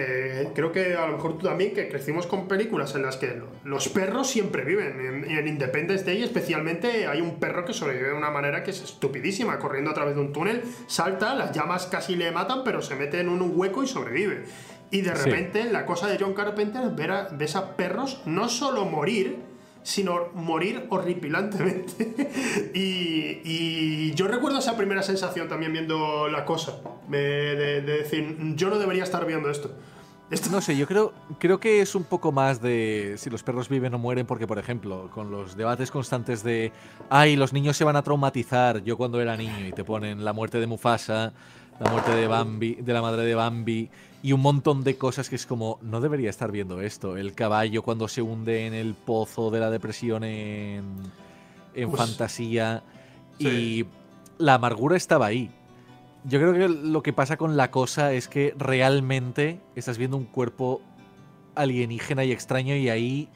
creo que a lo mejor tú también, que crecimos con películas en las que los perros siempre viven. En, en Independence Day especialmente hay un perro que sobrevive de una manera que es estupidísima, corriendo a través de un túnel, salta, las llamas casi le matan, pero se mete en un hueco y sobrevive. Y de repente la cosa de John Carpenter ver a, ves a perros no solo morir, sino morir horripilantemente. *laughs* y, yo recuerdo esa primera sensación también viendo la cosa, de, decir, yo no debería estar viendo esto. esto. No sé, yo creo, creo que es un poco más de si los perros viven o mueren, porque, por ejemplo, con los debates constantes de, ay, los niños se van a traumatizar, yo cuando era niño, y te ponen la muerte de Mufasa, la muerte de Bambi, de la madre de Bambi, y un montón de cosas que es como, no debería estar viendo esto. El caballo cuando se hunde en el pozo de la depresión en, en pues, fantasía. Y la amargura estaba ahí. Yo creo que lo que pasa con la cosa es que realmente estás viendo un cuerpo alienígena y extraño y ahí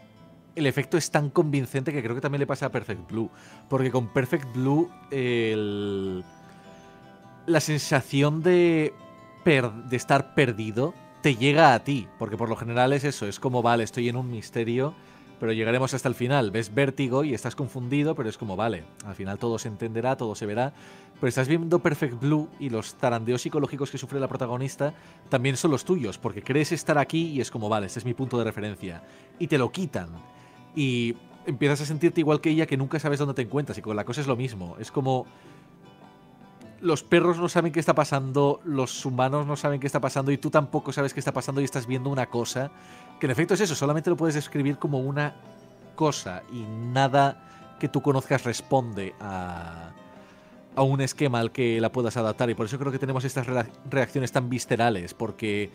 el efecto es tan convincente que creo que también le pasa a Perfect Blue. Porque con Perfect Blue la sensación de de estar perdido te llega a ti, porque por lo general es eso, es como, vale, estoy en un misterio, pero llegaremos hasta el final. Ves vértigo y estás confundido, pero es como, vale, al final todo se entenderá, todo se verá. Pero estás viendo Perfect Blue y los tarandeos psicológicos que sufre la protagonista también son los tuyos, porque crees estar aquí y es como, vale, este es mi punto de referencia. Y te lo quitan. Y empiezas a sentirte igual que ella, que nunca sabes dónde te encuentras. Y con la cosa es lo mismo. Es como los perros no saben qué está pasando, los humanos no saben qué está pasando y tú tampoco sabes qué está pasando y estás viendo una cosa que en efecto es eso, solamente lo puedes describir como una cosa y nada que tú conozcas responde a, a un esquema al que la puedas adaptar y por eso creo que tenemos estas reacciones tan viscerales porque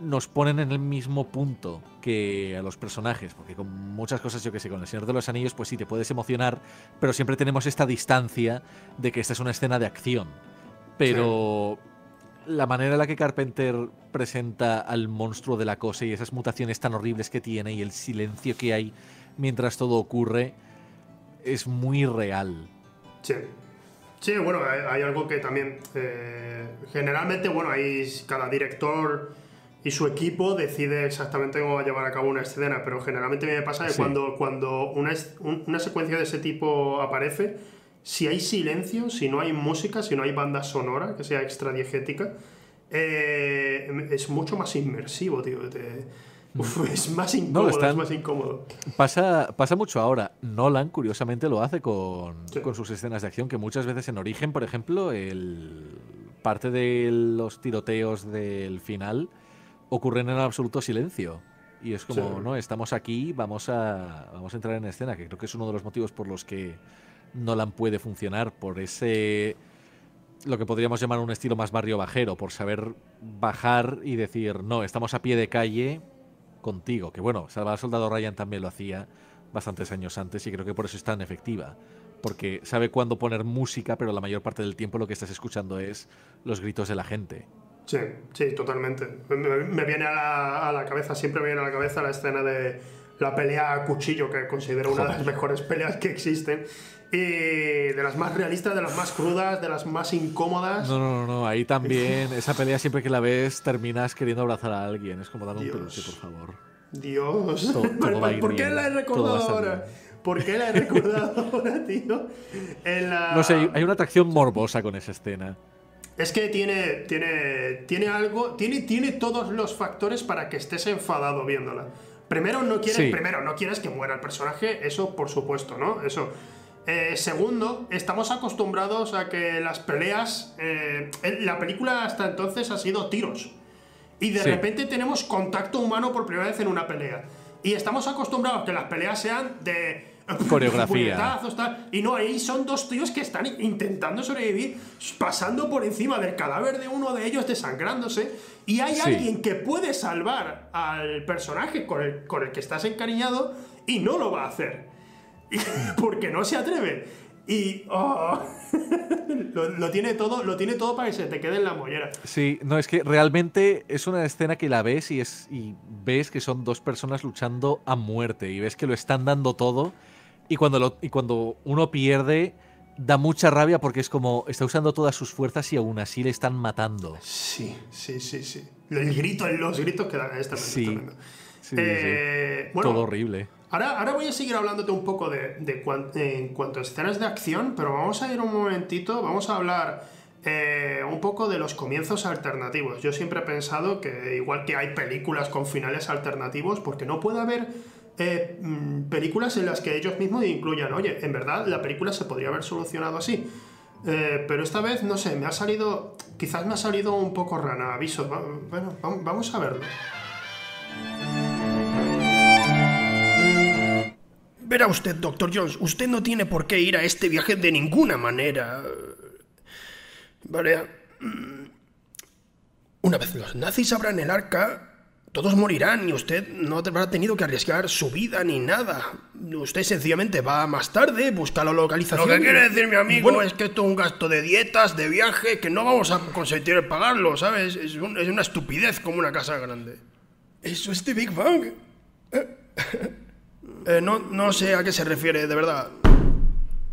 nos ponen en el mismo punto que a los personajes, porque con muchas cosas, yo que sé, con El Señor de los Anillos, pues sí, te puedes emocionar, pero siempre tenemos esta distancia de que esta es una escena de acción. Pero la manera en la que Carpenter presenta al monstruo de la cosa y esas mutaciones tan horribles que tiene y el silencio que hay mientras todo ocurre, es muy real. Sí. Sí, bueno, hay, algo que también. Eh, generalmente, bueno, hay cada director y su equipo decide exactamente cómo va a llevar a cabo una escena, pero generalmente me pasa que cuando, cuando una, una secuencia de ese tipo aparece, si hay silencio, si no hay música, si no hay banda sonora que sea extra diegética, eh, es mucho más inmersivo, tío. *laughs* es más incómodo, es más incómodo. Pasa, pasa mucho ahora. Nolan, curiosamente, lo hace con, con, sus escenas de acción, que muchas veces en origen, por ejemplo, el, parte de los tiroteos del final ocurren en absoluto silencio. Y es como, no, estamos aquí, vamos a, vamos a entrar en escena, que creo que es uno de los motivos por los que Nolan puede funcionar, por ese, lo que podríamos llamar un estilo más barrio bajero, por saber bajar y decir, no, estamos a pie de calle contigo. Que bueno, Salvador Soldado Ryan también lo hacía bastantes años antes y creo que por eso es tan efectiva. porque sabe cuándo poner música, pero la mayor parte del tiempo lo que estás escuchando es los gritos de la gente. Sí, sí, totalmente. Me, viene a la, cabeza, siempre me viene a la cabeza la escena de la pelea a cuchillo, que considero una de las mejores peleas que existen. Y de las más realistas, de las más crudas, de las más incómodas. No, no, no, ahí también, esa pelea siempre que la ves terminas queriendo abrazar a alguien. Es como dar un peluche, por favor. Dios. *laughs* ¿Por qué la he recordado ahora? ¿Por qué la he recordado *laughs* ahora, tío? No sé, hay una atracción morbosa con esa escena. Es que tiene, tiene, tiene algo, tiene, tiene todos los factores para que estés enfadado viéndola. Primero no quieres, primero, no quieres que muera el personaje, eso por supuesto, ¿no? Eso. Eh, segundo, estamos acostumbrados a que las peleas. Eh, la película hasta entonces ha sido tiros. Y de repente tenemos contacto humano por primera vez en una pelea. Y estamos acostumbrados a que las peleas sean de *laughs* coreografía. Y no, ahí son dos tíos que están intentando sobrevivir, pasando por encima del cadáver de uno de ellos, desangrándose. Y hay alguien que puede salvar al personaje con el, con el que estás encariñado y no lo va a hacer. *laughs* Porque no se atreve. Y oh, *laughs* lo, tiene todo, lo tiene todo para que se te quede en la mollera. Sí, no, es que realmente es una escena que la ves y, es, y ves que son dos personas luchando a muerte y ves que lo están dando todo y cuando, lo, y cuando uno pierde, da mucha rabia porque es como está usando todas sus fuerzas y aún así le están matando. Sí, sí, sí, sí. El grito, los gritos que dan esta sí, sí, eh, Todo horrible. Ahora, ahora, voy a seguir hablándote un poco de, de en cuanto a escenas de acción, pero vamos a ir un momentito, vamos a hablar eh, un poco de los comienzos alternativos. Yo siempre he pensado que igual que hay películas con finales alternativos, porque no puede haber eh, mm, películas en las que ellos mismos incluyan, oye, en verdad la película se podría haber solucionado así. Eh, pero esta vez, no sé, me ha salido, quizás me ha salido un poco rana, aviso. Bueno, vamos a verlo. Verá usted, doctor Jones, usted no tiene por qué ir a este viaje de ninguna manera. Vale. Mm, una vez los nazis abran el arca, todos morirán y usted no habrá tenido que arriesgar su vida ni nada. Usted sencillamente va más tarde, busca la localización. Lo que quiere decir mi amigo es que esto es un gasto de dietas, de viaje, que no vamos a consentir pagarlo, ¿sabes? Es, una estupidez como una casa grande. Eso es de Big Bang. Eh, no, no sé a qué se refiere, de verdad.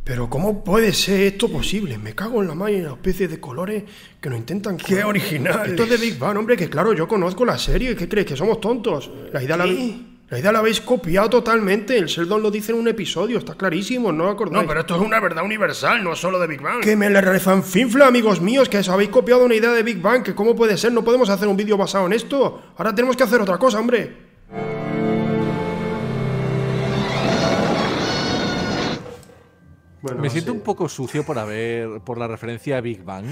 Pero ¿cómo puede ser esto posible? Me cago en la mano y las especies de colores que nos intentan... ¡Qué original! Esto es de Big Bang, hombre, que claro, yo conozco la serie. ¿Qué crees? ¿Que somos tontos? La idea, la, la, idea la habéis copiado totalmente. El Sheldon lo dice en un episodio, está clarísimo, ¿no acordáis? No, pero esto es una verdad universal, no solo de Big Bang. Que me le refanfinfla, amigos míos, que os habéis copiado una idea de Big Bang. Que ¿Cómo puede ser? No podemos hacer un vídeo basado en esto. Ahora tenemos que hacer otra cosa, hombre. Me siento un poco sucio por haber por la referencia a Big Bang,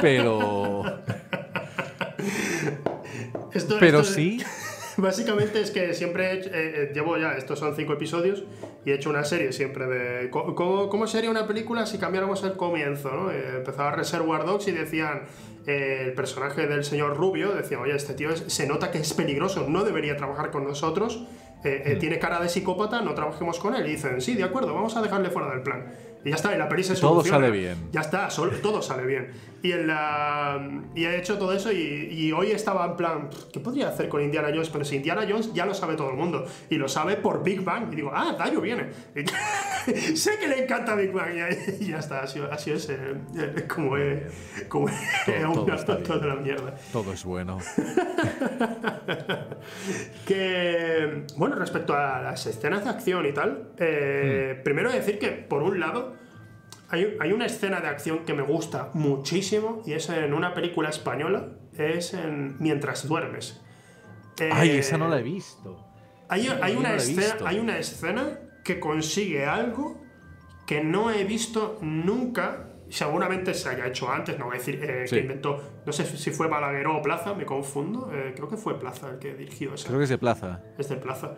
pero pero sí. *laughs* Básicamente es que siempre eh, eh, llevo ya, estos son cinco episodios y he hecho una serie siempre de cómo, sería una película si cambiáramos el comienzo, ¿no? Eh, empezaba Reservoir Dogs y decían el personaje del señor Rubio decía, oye, este tío se nota que es peligroso, no debería trabajar con nosotros eh, eh, tiene cara de psicópata, no trabajemos con él. Y dicen, sí, de acuerdo, vamos a dejarle fuera del plan. Y ya está, y la peli se Todo sale bien. Ya está, todo sale bien. Y, en la, y he hecho todo eso y, hoy estaba en plan, ¿qué podría hacer con Indiana Jones? Pero si Indiana Jones ya lo sabe todo el mundo. Y lo sabe por Big Bang. Y digo, ah, Dayo viene. *laughs* sé que le encanta Big Bang. Y, ya está, así, así es eh, como, como todo, *laughs* todo, de la mierda. Todo es bueno. *laughs* que, bueno, respecto a las escenas de acción y tal, eh, mm. primero decir que, por un lado, hay, una escena de acción que me gusta muchísimo y es en una película española, es en Mientras duermes. Ay, esa no la he visto. Hay, una escena, hay una escena que consigue algo que no he visto nunca. Seguramente se haya hecho antes, no voy a decir eh, que inventó. No sé si fue Balaguer o Plaza, me confundo. Eh, creo que fue Plaza el que dirigió esa. Creo que es de Plaza. Es de Plaza.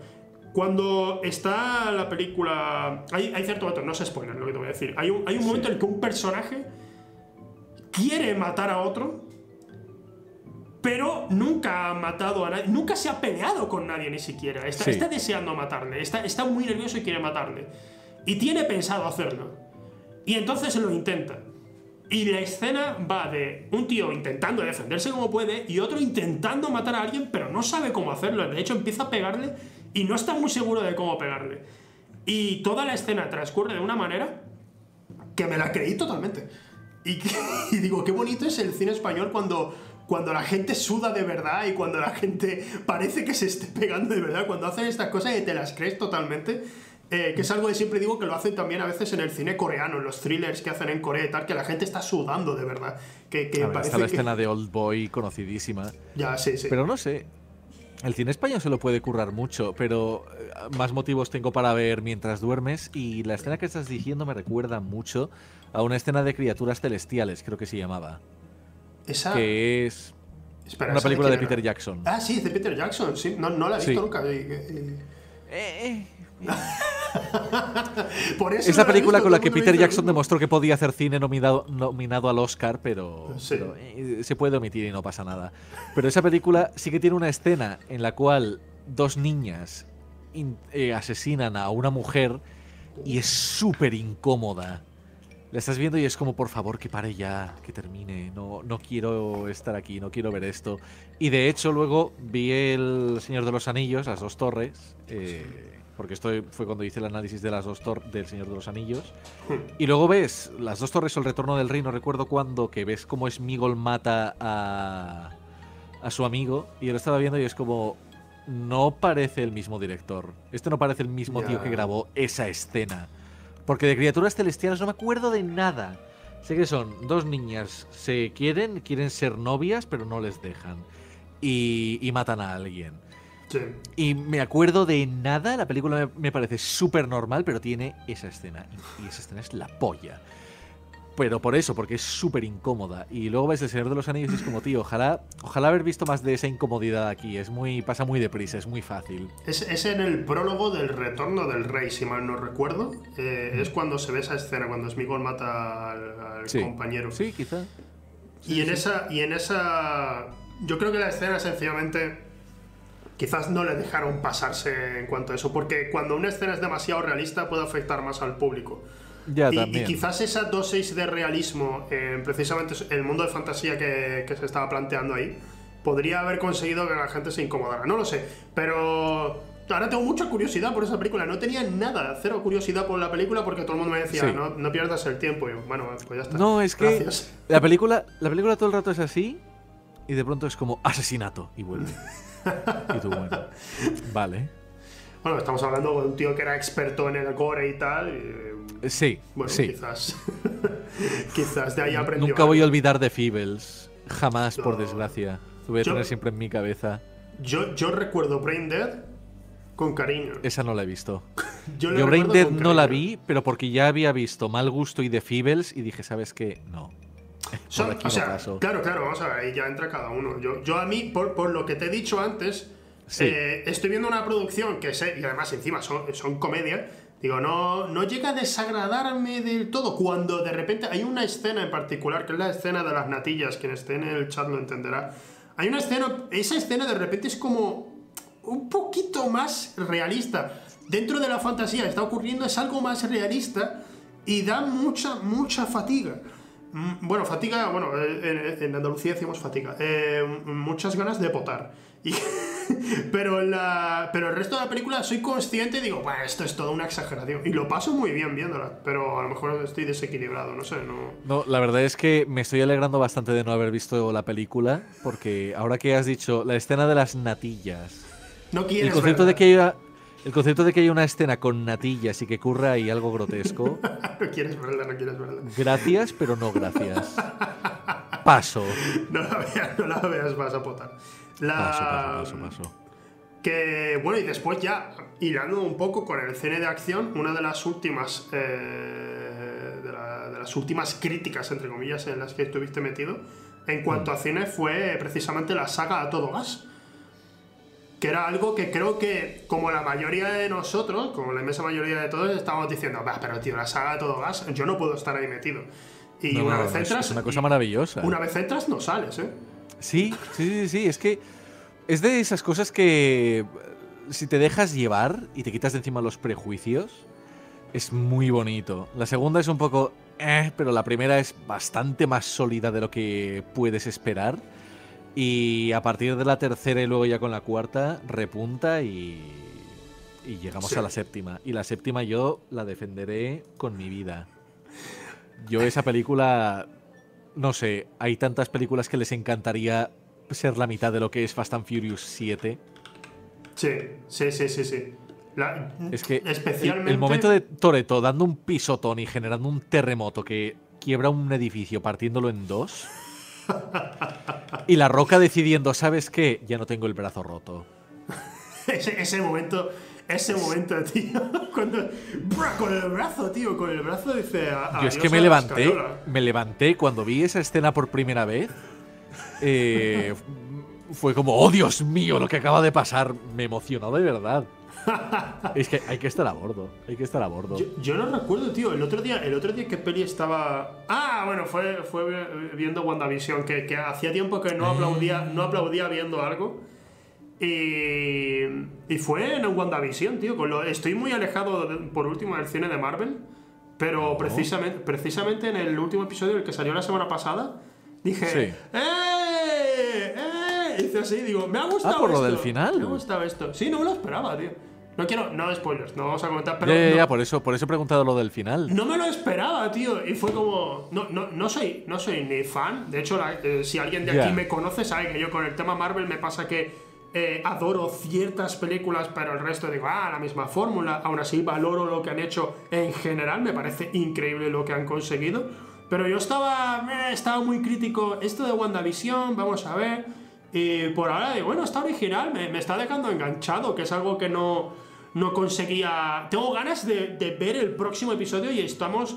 Cuando está la película. Hay, hay cierto momento, no se spoiler lo que te voy a decir. Hay un, hay un momento en el que un personaje quiere matar a otro, pero nunca ha matado a nadie, nunca se ha peleado con nadie ni siquiera. Está, está deseando matarle, está, está muy nervioso y quiere matarle. Y tiene pensado hacerlo. Y entonces lo intenta. Y la escena va de un tío intentando defenderse como puede y otro intentando matar a alguien, pero no sabe cómo hacerlo. De hecho, empieza a pegarle y no está muy seguro de cómo pegarle. Y toda la escena transcurre de una manera que me la creí totalmente. Y, *laughs* y digo, qué bonito es el cine español cuando cuando la gente suda de verdad y cuando la gente parece que se esté pegando de verdad, cuando hacen estas cosas y te las crees totalmente. Eh, que es algo que siempre digo que lo hacen también a veces en el cine coreano, en los thrillers que hacen en Corea y tal, que la gente está sudando de verdad. Que, que parece está la escena de Old Boy conocidísima. Ya, sí, sí. Pero no sé. El cine español se lo puede currar mucho, pero eh, más motivos tengo para ver mientras duermes. Y la escena que estás diciendo me recuerda mucho a una escena de criaturas celestiales, creo que se llamaba. Esa. Que es. una película de, Peter Jackson. Ah, sí, es de Peter Jackson, sí. No, no la he visto nunca. Eh, eh. *laughs* Por eso es la película con la que Peter Jackson demostró que podía hacer cine nominado, nominado al Oscar, pero, eh, se puede omitir y no pasa nada. Pero esa película sí que tiene una escena en la cual dos niñas eh, asesinan a una mujer y es súper incómoda. La estás viendo y es como, por favor, que pare ya, que termine. No, no quiero estar aquí, no quiero ver esto. Y de hecho, luego vi El Señor de los Anillos, las dos torres. Eh, porque esto fue cuando hice el análisis de las dos torres del Señor de los Anillos. Y luego ves las dos torres o el retorno del rey, no recuerdo cuándo, que ves cómo Smigol mata a, a su amigo. Y yo lo estaba viendo y es como, no parece el mismo director. Este no parece el mismo tío que grabó esa escena. Porque de criaturas celestiales no me acuerdo de nada. Sé que son dos niñas, se quieren, quieren ser novias, pero no les dejan. Y, y matan a alguien. Y me acuerdo de nada, la película me, parece súper normal, pero tiene esa escena. Y esa escena es la polla. Pero por eso, porque es súper incómoda. Y luego ves El Señor de los Anillos y es como, tío, ojalá, ojalá haber visto más de esa incomodidad aquí. Es muy, pasa muy deprisa, es muy fácil. Es, en el prólogo del Retorno del Rey, si mal no recuerdo. Eh, es cuando se ve esa escena, cuando Smigol mata al, compañero. Sí, quizá. y, en esa, y en esa... Yo creo que la escena sencillamente quizás no le dejaron pasarse en cuanto a eso, porque cuando una escena es demasiado realista puede afectar más al público. Ya, y, también. y, quizás esa dosis de realismo, en precisamente el mundo de fantasía que, se estaba planteando ahí, podría haber conseguido que la gente se incomodara. No lo sé, pero ahora tengo mucha curiosidad por esa película. No tenía nada, cero curiosidad por la película porque todo el mundo me decía, no, no, pierdas el tiempo. Y bueno, pues ya está. No, es que la película, la película todo el rato es así y de pronto es como asesinato y vuelve. *laughs* y tú, bueno, vale. Bueno, estamos hablando de un tío que era experto en el gore y tal. Eh, sí, bueno, sí. quizás. *laughs* quizás de ahí aprendió. Nunca voy a olvidar de Feebles. Jamás, por desgracia. Lo voy a tener siempre en mi cabeza. Yo, yo recuerdo Brain Dead con cariño. Esa no la he visto. *laughs* yo, yo Brain Dead no la vi, pero porque ya había visto Mal Gusto y de Feebles y dije, ¿sabes qué? No. O sea, claro, claro, vamos a ver, ahí ya entra cada uno. Yo, yo a mí, por, por lo que te he dicho antes, eh, estoy viendo una producción que sé, y además encima son, son comedia, digo, no, no llega a desagradarme del todo cuando de repente hay una escena en particular, que es la escena de las natillas, quien esté en el chat lo entenderá. Hay una escena, esa escena de repente es como un poquito más realista. Dentro de la fantasía está ocurriendo, es algo más realista y da mucha, mucha fatiga. Mm, bueno, fatiga, bueno, en, Andalucía decimos fatiga. Eh, muchas ganas de potar. *laughs* pero, la, pero el resto de la película soy consciente y digo, bueno, esto es toda una exageración. Y lo paso muy bien viéndola, pero a lo mejor estoy desequilibrado, no sé. No... no, la verdad es que me estoy alegrando bastante de no haber visto la película, porque ahora que has dicho la escena de las natillas. No quieres el concepto de que haya el concepto de que hay una escena con natillas y que ocurra ahí algo grotesco. *laughs* no quieres verla, no quieres verla. Gracias, pero no gracias. Paso. No la veas, no la veas, vas a potar. La... Paso, paso, paso, paso. Que bueno, y después ya hilando un poco con el cine de acción, una de las últimas eh, de, de, las últimas críticas, entre comillas, en las que estuviste metido, en cuanto mm. a cine, fue precisamente la saga a todo gas que era algo que creo que, como la mayoría de nosotros, como la inmensa mayoría de todos, estábamos diciendo, pero tío, la saga todo gas, yo no puedo estar ahí metido. Y una vez entras. Es una cosa maravillosa. Una vez entras, no sales, ¿eh? Sí, sí, sí, sí. Es que es de esas cosas que si te dejas llevar y te quitas de encima los prejuicios, Es muy bonito. La segunda es un poco... Eh, pero la primera es bastante más sólida de lo que puedes esperar. Y a partir de la tercera y luego ya con la cuarta, repunta y, y llegamos a la séptima. Y la séptima yo la defenderé con mi vida. Yo esa película, no sé, hay tantas películas que les encantaría ser la mitad de lo que es Fast and Furious 7. Sí, sí, sí, sí, sí. es que especialmente... el, momento de Toreto dando un pisotón y generando un terremoto que quiebra un edificio partiéndolo en dos. Y la roca decidiendo, ¿sabes qué? Ya no tengo el brazo roto. ese, momento, ese momento, tío, cuando con el brazo, tío, con el brazo dice. Yo es que me levanté, me levanté cuando vi esa escena por primera vez. Eh, fue como, oh Dios mío, lo que acaba de pasar. Me emocionó de verdad. *laughs* es que hay que estar a bordo, hay que estar a bordo. Yo, no recuerdo, tío, el otro día, el otro día que peli estaba... Ah, bueno, fue, fue viendo WandaVision, que, que hacía tiempo que no aplaudía, no aplaudía viendo algo. Y, y fue en WandaVision, tío. Con lo, estoy muy alejado, por último, del cine de Marvel. Pero precisamente, precisamente en el último episodio, el que salió la semana pasada, dije: ¡Eh! ¡Eh! Hice así, digo, me ha gustado. Ah, por lo del final. Me ha gustado esto. Sí, no me lo esperaba, tío. No quiero, no spoilers, no vamos a comentar, pero. Ya, ya, por eso, por eso he preguntado lo del final. No me lo esperaba, tío. Y fue como. No, no, no, soy, no soy ni fan. De hecho, eh, si alguien de aquí me conoce, sabe que yo con el tema Marvel me pasa que eh, adoro ciertas películas, pero el resto digo, ah, la misma fórmula. Aún así, valoro lo que han hecho en general. Me parece increíble lo que han conseguido. Pero yo estaba, eh, estaba muy crítico. Esto de WandaVision, vamos a ver. Y por ahora digo, bueno, está original, me, me está dejando enganchado, que es algo que no no conseguía... Tengo ganas de, ver el próximo episodio y estamos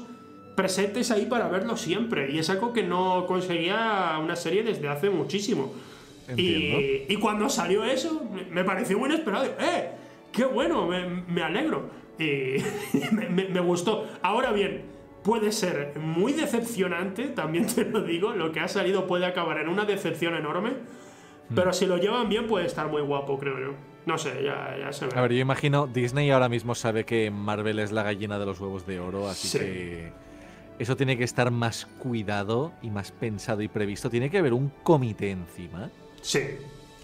presentes ahí para verlo siempre. Y es algo que no conseguía una serie desde hace muchísimo. Y, y, cuando salió eso, me pareció muy inesperado. ¡Eh! ¡Qué bueno! Me, alegro. Y *laughs* me, gustó. Ahora bien, puede ser muy decepcionante, también te lo digo. Lo que ha salido puede acabar en una decepción enorme. Hmm. Pero si lo llevan bien, puede estar muy guapo, creo yo. No sé, ya, ya se ve. A ver, yo imagino, Disney ahora mismo sabe que Marvel es la gallina de los huevos de oro, así que eso tiene que estar más cuidado y más pensado y previsto. Tiene que haber un comité encima. Sí,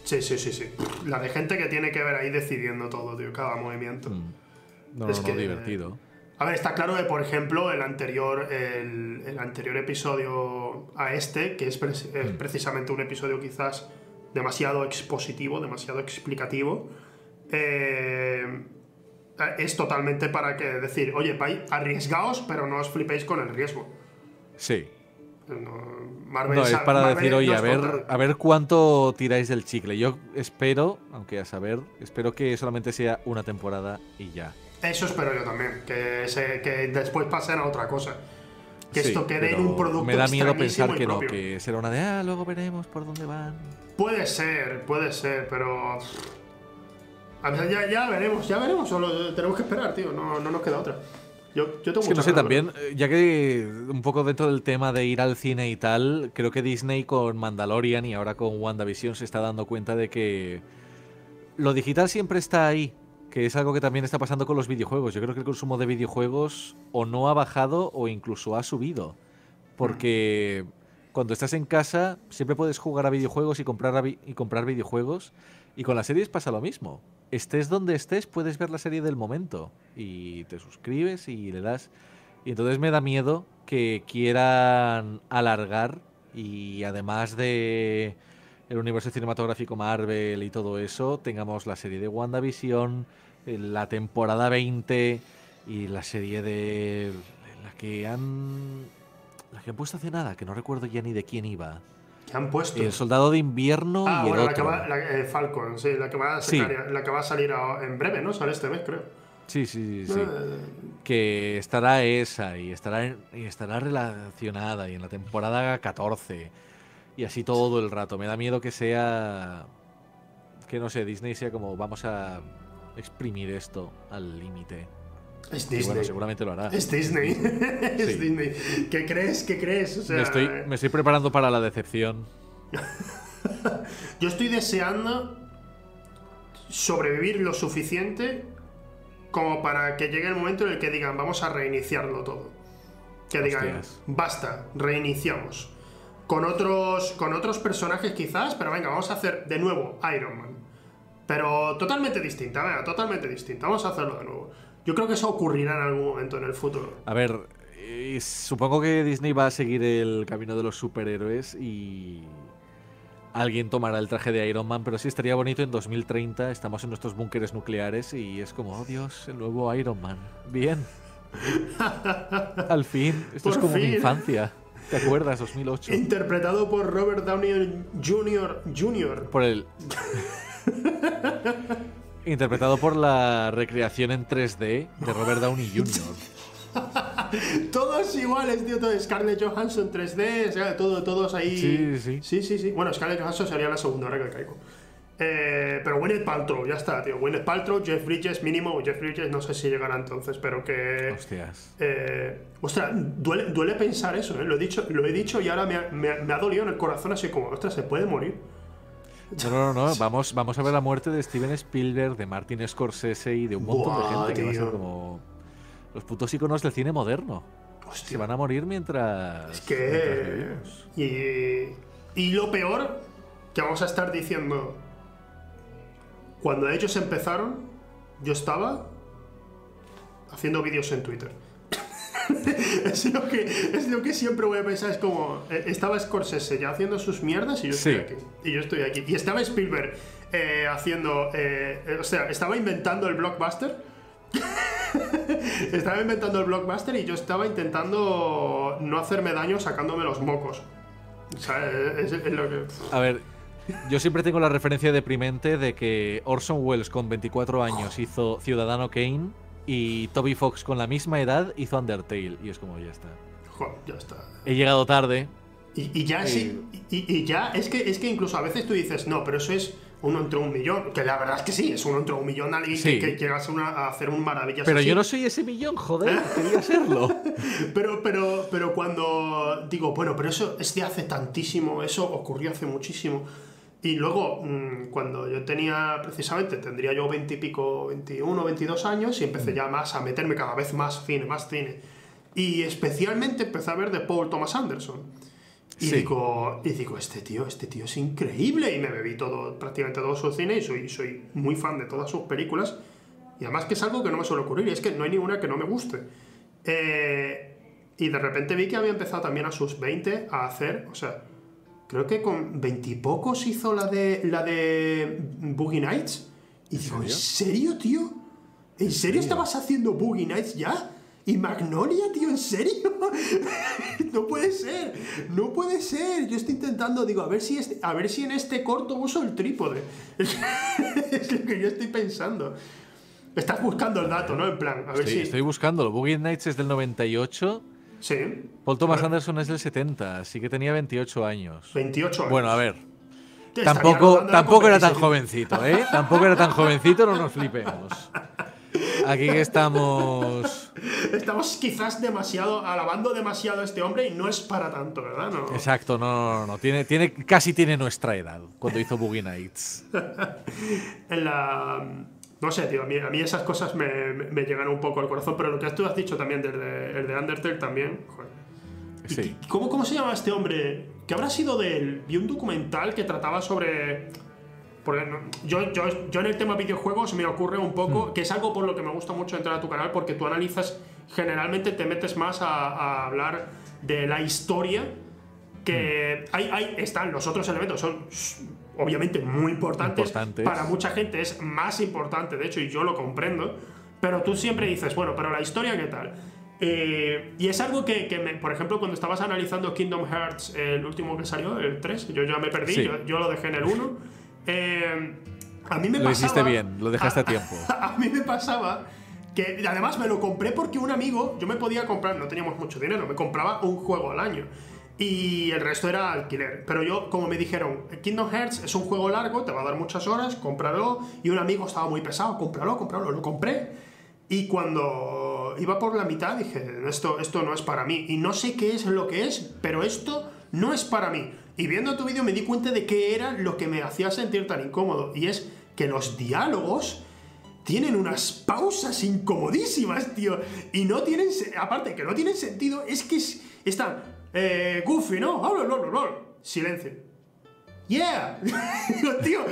sí, sí, sí, sí. La de gente que tiene que ver ahí decidiendo todo, tío, cada movimiento. Mm. No, es que, divertido. A ver, está claro que, por ejemplo, el anterior, el, anterior episodio a este, que es, mm. precisamente un episodio quizás demasiado expositivo, demasiado explicativo, eh, es totalmente para que decir, oye, vais, arriesgaos, pero no os flipéis con el riesgo. Sí. No, es para decir, oye, a ver, a ver cuánto tiráis del chicle. Yo espero, aunque a saber, espero que solamente sea una temporada y ya. Eso espero yo también, que, que después pasen a otra cosa que esto quede en un producto Me da miedo pensar que no, que será una de, ah, luego veremos por dónde van. Puede ser, puede ser, pero. Ya, ya veremos, ya veremos, solo tenemos que esperar, tío, no, no nos queda otra. Yo, yo tengo es que no sé, también, eh, ya que un poco dentro del tema de ir al cine y tal, creo que Disney con Mandalorian y ahora con WandaVision se está dando cuenta de que lo digital siempre está ahí, que es algo que también está pasando con los videojuegos. Yo creo que el consumo de videojuegos o no ha bajado o incluso ha subido. Porque cuando estás en casa siempre puedes jugar a videojuegos y comprar, y comprar videojuegos. Y con las series pasa lo mismo. Estés donde estés, puedes ver la serie del momento. Y te suscribes y le das. Y entonces me da miedo que quieran alargar y además de el universo cinematográfico Marvel y todo eso, tengamos la serie de WandaVision, eh, la temporada 20 y la serie de la que han la que han puesto hace nada, que no recuerdo ya ni de quién iba. ¿Qué han puesto? El soldado de invierno ah, y bueno, La que va, eh, Falcon, sí, la que va a, la que va a salir en breve, ¿no? Sale este mes, creo. Sí, sí, sí. Eh. Que estará esa y estará, y estará relacionada y en la temporada 14 y así todo el rato. Me da miedo que sea. Que no sé, Disney sea como vamos a exprimir esto al límite. Es Disney. bueno, seguramente lo hará. Es Disney. *laughs* es Disney. ¿Qué crees? ¿Qué crees? me, estoy, me estoy preparando para la decepción. *laughs* Yo estoy deseando sobrevivir lo suficiente como para que llegue el momento en el que digan, vamos a reiniciarlo todo. Que digan, basta, reiniciamos. Con otros, con otros personajes quizás, pero venga, vamos a hacer de nuevo Iron Man. Pero totalmente distinta, venga, totalmente distinta. Vamos a hacerlo de nuevo. Yo creo que eso ocurrirá en algún momento en el futuro. A ver, supongo que Disney va a seguir el camino de los superhéroes y alguien tomará el traje de Iron Man, pero sí estaría bonito en 2030, estamos en nuestros búnkeres nucleares y es como, oh Dios, el nuevo Iron Man. Bien. *laughs* Al fin, esto es como mi infancia. ¿Te acuerdas? 2008. Interpretado por Robert Downey Jr. Jr. Por el... Interpretado por la recreación en 3D de Robert Downey Jr. *laughs* todos iguales, tío. Todo. Scarlett Johansson 3D, todo, todos ahí. Sí, sí. Sí, sí, sí. Bueno, Scarlett Johansson sería la segunda, ahora que caigo. Eh, pero Gwyneth Paltrow, ya está, tío. Gwyneth Paltrow, Jeff Bridges, mínimo. Jeff Bridges no sé si llegará entonces, pero que. Hostias. Eh, ostras, duele, duele, pensar eso, ¿eh? Lo he dicho, lo he dicho y ahora me ha, me, ha dolido en el corazón, así como, ostras, se puede morir. No, no, no, Vamos, vamos a ver la muerte de Steven Spielberg, de Martin Scorsese y de un montón de gente que va a ser como los putos iconos del cine moderno. Se van a morir mientras. Es que. y, y lo peor que vamos a estar diciendo. Cuando ellos empezaron, yo estaba haciendo vídeos en Twitter. *laughs* es, lo que, es lo que siempre voy a pensar. Es como. Eh, estaba Scorsese ya haciendo sus mierdas y yo estoy aquí. Y yo estoy aquí. Y estaba Spielberg eh, haciendo. Eh, o sea, estaba inventando el blockbuster *laughs* estaba inventando el blockbuster y yo estaba intentando no hacerme daño sacándome los mocos. A ver, yo siempre tengo la referencia deprimente de que Orson Welles con 24 años hizo Ciudadano Kane y Toby Fox con la misma edad hizo Undertale. Y es como, ya está. ya está. He llegado tarde. Y, ya sí, y, ya es que, es que incluso a veces tú dices, no, pero eso es uno entre un millón. Que la verdad es que sí, es uno entre un millón alguien que, llegas a, hacer un maravilloso. Pero yo no soy ese millón, joder, quería serlo. *laughs* pero, pero, pero cuando digo, bueno, pero eso es de hace tantísimo, eso ocurrió hace muchísimo. Y luego, mm, cuando yo tenía, precisamente, tendría yo 20 y pico, 21, 22 años y empecé mm. ya más a meterme cada vez más cine, más cine. Y especialmente empecé a ver de Paul Thomas Anderson. Y, digo, y digo, este tío, este tío es increíble. Y me bebí todo, prácticamente todo su cine y soy, soy muy fan de todas sus películas. Y además que es algo que no me suele ocurrir, y es que no hay ninguna que no me guste. Eh, y de repente vi que había empezado también a sus 20 a hacer, o sea, creo que con 20 y pocos hizo la de, la de Boogie Nights. Y digo, ¿en serio, tío? ¿En serio estabas haciendo Boogie Nights ya? ¿Y Magnolia, tío? ¿En serio? *laughs* no puede ser, no puede ser. Yo estoy intentando, digo, a ver si, este, a ver si en este corto uso el trípode. *laughs* es lo que yo estoy pensando. Estás buscando el dato, ¿no? En plan, a ver si. Estoy buscándolo. Boogie Nights es del 98. Sí. Paul Thomas Anderson es del 70, así que tenía 28 años. 28 años. Bueno, a ver. tampoco tampoco era tan jovencito, ¿eh? tampoco era tan jovencito, no nos flipemos. Aquí estamos. Estamos quizás demasiado. alabando demasiado a este hombre y no es para tanto, ¿verdad? Exacto, no, no, no. Tiene, tiene, casi tiene nuestra edad cuando hizo Boogie Nights. *laughs* en la. No sé, tío, a mí, esas cosas me, me, llegan un poco al corazón, pero lo que tú has dicho también, del de, el de Undertale también. Sí. ¿Cómo, ¿Cómo se llama este hombre? ¿Qué habrá sido de él? Vi un documental que trataba sobre porque yo, yo, yo, en el tema videojuegos me ocurre un poco, hmm. que es algo por lo que me gusta mucho entrar a tu canal, porque tú analizas, generalmente te metes más a, hablar de la historia, que hmm. hay, están los otros elementos, son obviamente muy importantes, para mucha gente es más importante, de hecho, y yo lo comprendo, pero tú siempre dices, bueno, pero la historia, ¿qué tal? Eh, y es algo que, que me, por ejemplo, cuando estabas analizando Kingdom Hearts, el último que salió, el 3, yo ya me perdí, yo, yo, lo dejé en el 1. Eh, a mí me lo hiciste bien, lo dejaste a, *laughs* tiempo. *laughs* A, mí me pasaba que además me lo compré porque un amigo, yo me podía comprar, no teníamos mucho dinero, me compraba un juego al año. Y el resto era alquiler. Pero yo, como me dijeron, Kingdom Hearts es un juego largo, te va a dar muchas horas, cómpralo. Y un amigo estaba muy pesado, cómpralo, cómpralo, lo compré. Y cuando iba por la mitad dije, esto, esto no es para mí. Y no sé qué es lo que es, pero esto no es para mí. Y viendo tu vídeo me di cuenta de qué era lo que me hacía sentir tan incómodo. Y es que los diálogos tienen unas pausas incomodísimas, tío. Y no tienen. Aparte que no tienen sentido, es que están. Eh, Goofy, ¿no? Silencio. ¡Yeah! *laughs* tío,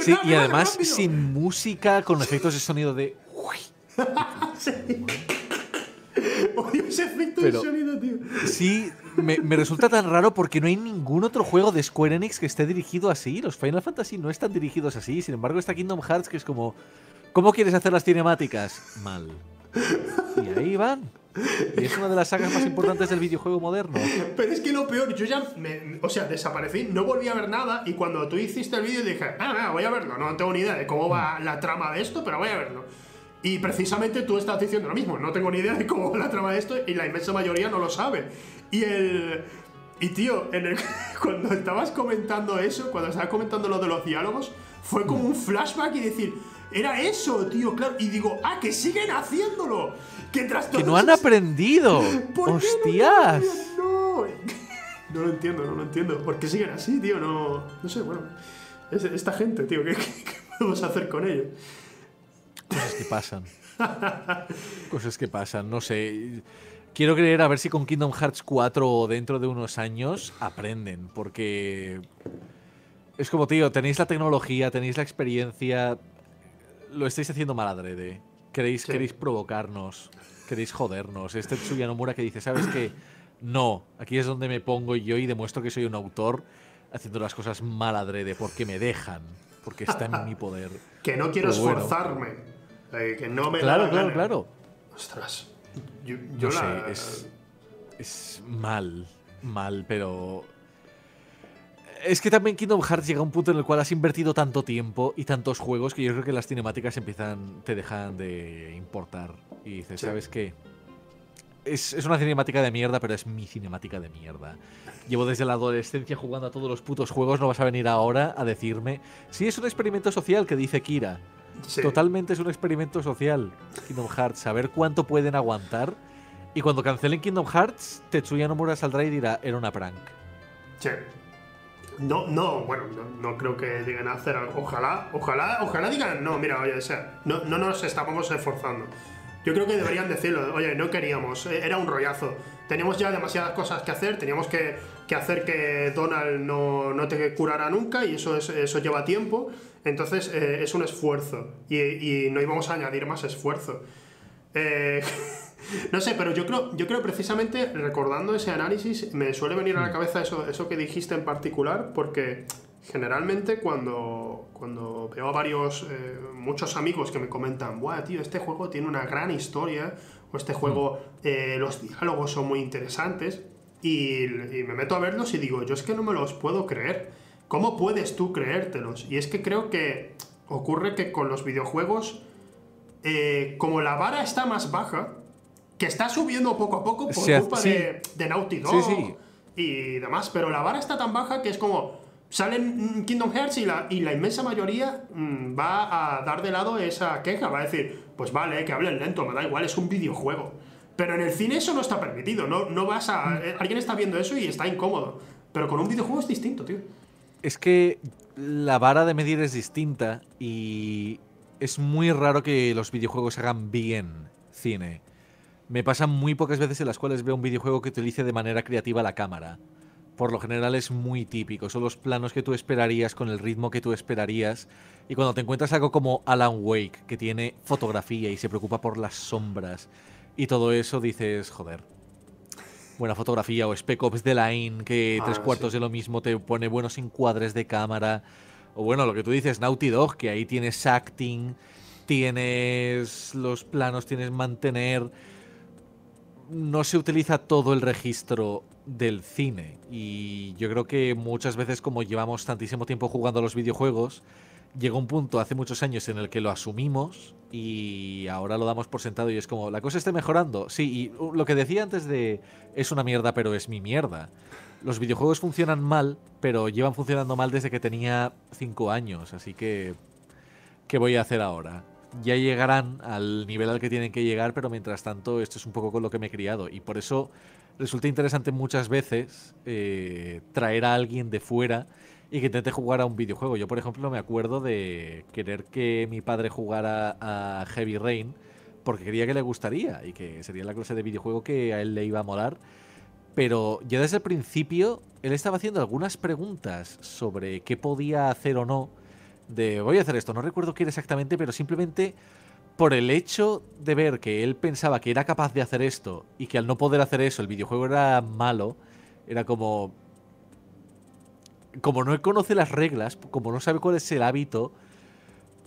sí, y además sin música, con efectos de sonido de. *laughs* sí. Odio ese efecto de sonido, tío. Sí, me, me, resulta tan raro porque no hay ningún otro juego de Square Enix que esté dirigido así. Los Final Fantasy no están dirigidos así. Sin embargo, está Kingdom Hearts que es como. ¿Cómo quieres hacer las cinemáticas? Mal. Y ahí van. Y es una de las sagas más importantes del videojuego moderno. Pero es que lo peor, yo ya, o sea, desaparecí, no volví a ver nada y cuando tú hiciste el vídeo dije, ah, voy a verlo, no tengo ni idea de cómo va la trama de esto, pero voy a verlo. Y precisamente tú estás diciendo lo mismo, no tengo ni idea de cómo va la trama de esto y la inmensa mayoría no lo sabe. Y el... Y tío, en el, *laughs* cuando estabas comentando eso, cuando estabas comentando lo de los diálogos, fue como un flashback y decir, era eso, tío, claro. Y digo, ah, que siguen haciéndolo. Que tras Que no han aprendido. *laughs* ¡Hostias! No, *laughs* no, lo entiendo, no lo entiendo. ¿Por qué siguen así, tío? No, no sé, bueno. esta gente, tío, ¿qué, ¿qué, podemos hacer con ellos? Cosas que pasan. *laughs* Cosas que pasan, no sé. Quiero creer a ver si con Kingdom Hearts 4 o dentro de unos años aprenden, porque es como, tío, tenéis la tecnología, tenéis la experiencia, lo estáis haciendo mal adrede. Queréis, queréis provocarnos, queréis jodernos. Este Tsuya Nomura que dice, ¿sabes qué? No, aquí es donde me pongo yo y demuestro que soy un autor haciendo las cosas mal adrede porque me dejan, porque está en mi poder. *laughs* que no quiero esforzarme, eh, que no me Claro, claro, claro. Ostras. Yo, no sé, es, es mal, mal, pero es que también Kingdom Hearts llega a un punto en el cual has invertido tanto tiempo y tantos juegos que yo creo que las cinemáticas empiezan, te dejan de importar. Y dices, ¿sabes qué? Es, una cinemática de mierda, pero es mi cinemática de mierda. Llevo desde la adolescencia jugando a todos los putos juegos, no vas a venir ahora a decirme. Sí, es un experimento social que dice Kira. Totalmente es un experimento social, Kingdom Hearts. A ver cuánto pueden aguantar. Y cuando cancelen Kingdom Hearts, Tetsuya Nomura saldrá y dirá, era una prank. Sí. No, no, bueno, no, creo que lleguen a hacer algo. Ojalá, ojalá, ojalá digan, no, mira, oye, o sea, no, no nos estamos esforzando. Yo creo que deberían decirlo, oye, no queríamos, eh, era un rollazo. Teníamos ya demasiadas cosas que hacer, teníamos que, hacer que Donald no, no, te curara nunca y eso, es, eso lleva tiempo. Entonces eh, es un esfuerzo y, y, no íbamos a añadir más esfuerzo. Eh, *laughs* No sé, pero yo creo, yo creo precisamente, recordando ese análisis, me suele venir a la mm. cabeza eso, eso que dijiste en particular, porque generalmente cuando, cuando veo a varios, eh, muchos amigos que me comentan, Buah, tío, este juego tiene una gran historia, o este juego, mm. eh, los diálogos son muy interesantes, y, y me meto a verlos y digo, yo es que no me los puedo creer. ¿Cómo puedes tú creértelos? Y es que creo que ocurre que con los videojuegos, eh, como la vara está más baja, que está subiendo poco a poco por culpa de, de, Naughty Dog y demás, pero la vara está tan baja que es como salen Kingdom Hearts y la, y la inmensa mayoría mm, va a dar de lado esa queja, va a decir, pues vale, que hablen lento, me da igual, es un videojuego. Pero en el cine eso no está permitido, no, no vas a... Mm. Eh, alguien está viendo eso y está incómodo. Pero con un videojuego es distinto, tío. Es que la vara de medir es distinta y es muy raro que los videojuegos hagan bien cine. Me pasan muy pocas veces en las cuales veo un videojuego que utilice de manera creativa la cámara. Por lo general es muy típico, son los planos que tú esperarías con el ritmo que tú esperarías. Y cuando te encuentras algo como Alan Wake, que tiene fotografía y se preocupa por las sombras y todo eso, dices, joder, buena fotografía, o Spec Ops The Line, que ah, tres cuartos de lo mismo te pone buenos encuadres de cámara, o bueno, lo que tú dices, Naughty Dog, que ahí tienes acting, tienes los planos, tienes mantener, no se utiliza todo el registro del cine. Y yo creo que muchas veces, como llevamos tantísimo tiempo jugando a los videojuegos, llegó un punto hace muchos años en el que lo asumimos y ahora lo damos por sentado y es como, ¿la cosa está mejorando? Sí, y uh, lo que decía antes de es una mierda, pero es mi mierda. Los videojuegos funcionan mal, pero llevan funcionando mal desde que tenía 5 años, así que... ¿Qué voy a hacer ahora? Ya llegarán al nivel al que tienen que llegar, pero mientras tanto esto es un poco con lo que me he criado. Y por eso resulta interesante muchas veces eh, traer a alguien de fuera y que intente jugar a un videojuego. Yo, por ejemplo, me acuerdo de querer que mi padre jugara a Heavy Rain porque quería que le gustaría y que sería la clase de videojuego que a él le iba a molar. Pero ya desde el principio él estaba haciendo algunas preguntas sobre qué podía hacer o no. De voy a hacer esto, no recuerdo era exactamente, pero simplemente por el hecho de ver que él pensaba que era capaz de hacer esto y que al no poder hacer eso el videojuego era malo, era como... Como no conoce las reglas, como no sabe cuál es el hábito,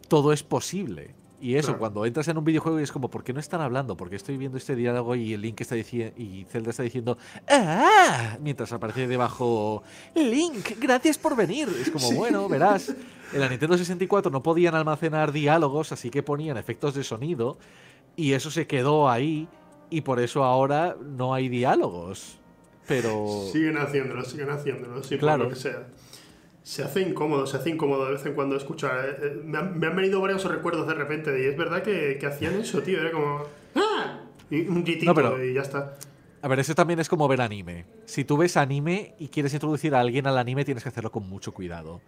todo es posible. Y eso, cuando entras en un videojuego y es como, ¿por qué no están hablando? Porque estoy viendo este diálogo y el Link está diciendo y Zelda está diciendo ¡Ah! mientras aparece debajo Link, gracias por venir. Es como, bueno, verás. En la Nintendo 64 no podían almacenar diálogos, así que ponían efectos de sonido y eso se quedó ahí y por eso ahora no hay diálogos. Pero siguen haciéndolo, siguen haciéndolo, sí, claro. por lo que sea se hace incómodo, se hace incómodo de vez en cuando escuchar. Eh, eh, me, han, venido varios recuerdos de repente y es verdad que, hacían eso, tío. Era como. ¡Ah! Y un gritito y ya está. A ver, eso también es como ver anime. Si tú ves anime y quieres introducir a alguien al anime, tienes que hacerlo con mucho cuidado.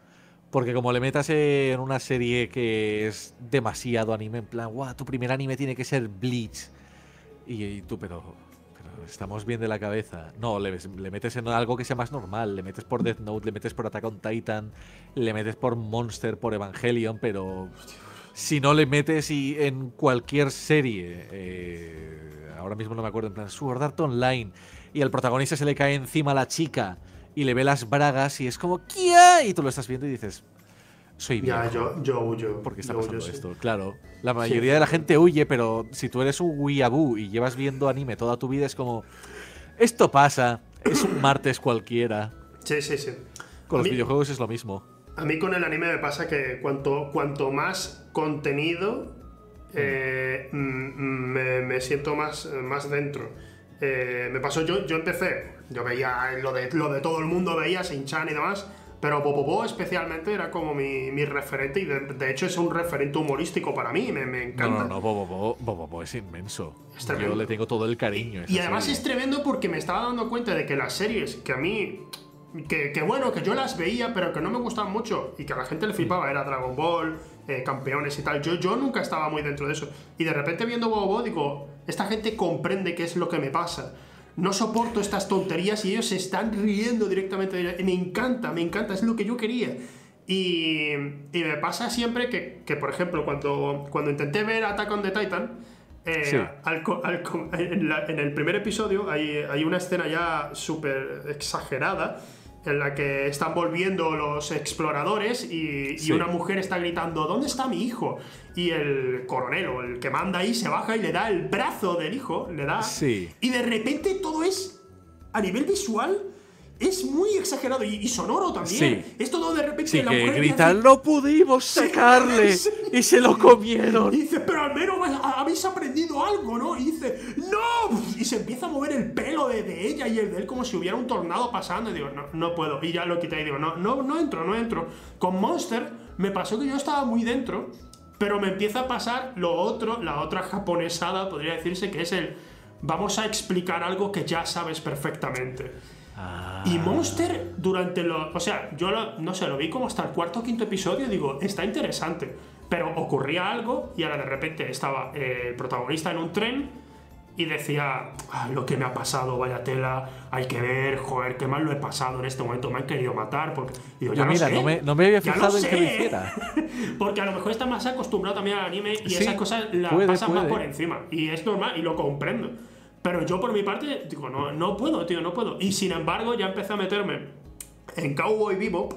Porque como le metas en una serie que es demasiado anime, en plan, guau, tu primer anime tiene que ser Bleach. y tú, pero estamos bien de la cabeza. No, le, metes en algo que sea más normal. Le metes por Death Note, le metes por Attack on Titan, le metes por Monster, por Evangelion, pero si no le metes y en cualquier serie, eh, ahora mismo no me acuerdo, en plan Sword Art Online, y al protagonista se le cae encima a la chica y le ve las bragas y es como ¿qué? Y tú lo estás viendo y dices, soy viejo. Ya, yo, yo huyo. ¿Por qué está pasando esto? Claro. La mayoría de la gente huye, pero si tú eres un weeaboo y llevas viendo anime toda tu vida, es como. Esto pasa. Es un martes cualquiera. Sí, sí, sí. Con los videojuegos es lo mismo. A mí con el anime me pasa que cuanto, cuanto más contenido, eh, me, siento más, más dentro. Eh, me pasó, yo, yo empecé, yo veía lo de, lo de todo el mundo, veía Sin-Chan y demás pero Bobobo especialmente era como mi, mi referente y de, hecho es un referente humorístico para mí, me, me encanta. No, no, no, Bobobo, es inmenso. Yo le tengo todo el cariño. y además es tremendo porque me estaba dando cuenta de que las series que a mí que, que, bueno, que yo las veía, pero que no me gustaban mucho y que a la gente le flipaba, era Dragon Ball, eh, campeones y tal. Yo, yo nunca estaba muy dentro de eso. Y de repente viendo Bobo, digo, esta gente comprende qué es lo que me pasa no soporto estas tonterías y ellos se están riendo directamente. Me encanta, me encanta, es lo que yo quería. Y, me pasa siempre que, por ejemplo, cuando, cuando intenté ver Attack on the Titan, eh, en, el primer episodio hay, hay una escena ya súper exagerada en la que están volviendo los exploradores y, una mujer está gritando, ¿dónde está mi hijo? Y el coronel o el que manda ahí se baja y le da el brazo del hijo, le da... Sí. Y de repente todo es, a nivel visual, es muy exagerado y, sonoro también. Sí. Es todo de repente sí, la que gritan, no pudimos sacarle *laughs* y se lo comieron. Y dice, pero al menos habéis aprendido algo, ¿no? Y dice, no. Y se empieza a mover el pelo de, ella y el de él como si hubiera un tornado pasando. Y digo, no, no puedo. Y ya lo quité y digo, no, no, no entro, no entro. Con Monster me pasó que yo estaba muy dentro, pero me empieza a pasar lo otro, la otra japonesada, podría decirse, que es el, vamos a explicar algo que ya sabes perfectamente. Y Monster, durante lo. O sea, yo no sé, lo vi como hasta el cuarto o quinto episodio. Digo, está interesante. Pero ocurría algo y ahora de repente estaba eh, el protagonista en un tren y decía, lo que me ha pasado, vaya tela, hay que ver, joder, qué mal lo he pasado en este momento, me han querido matar. Porque, digo, ya mira, no, me, no me había fijado en que lo hiciera. *laughs* porque a lo mejor está más acostumbrado también al anime y esas cosas las pasan más por encima. Y es normal y lo comprendo. Pero yo por mi parte, digo, no, no puedo, tío, no puedo. Y sin embargo, ya empecé a meterme en Cowboy Bebop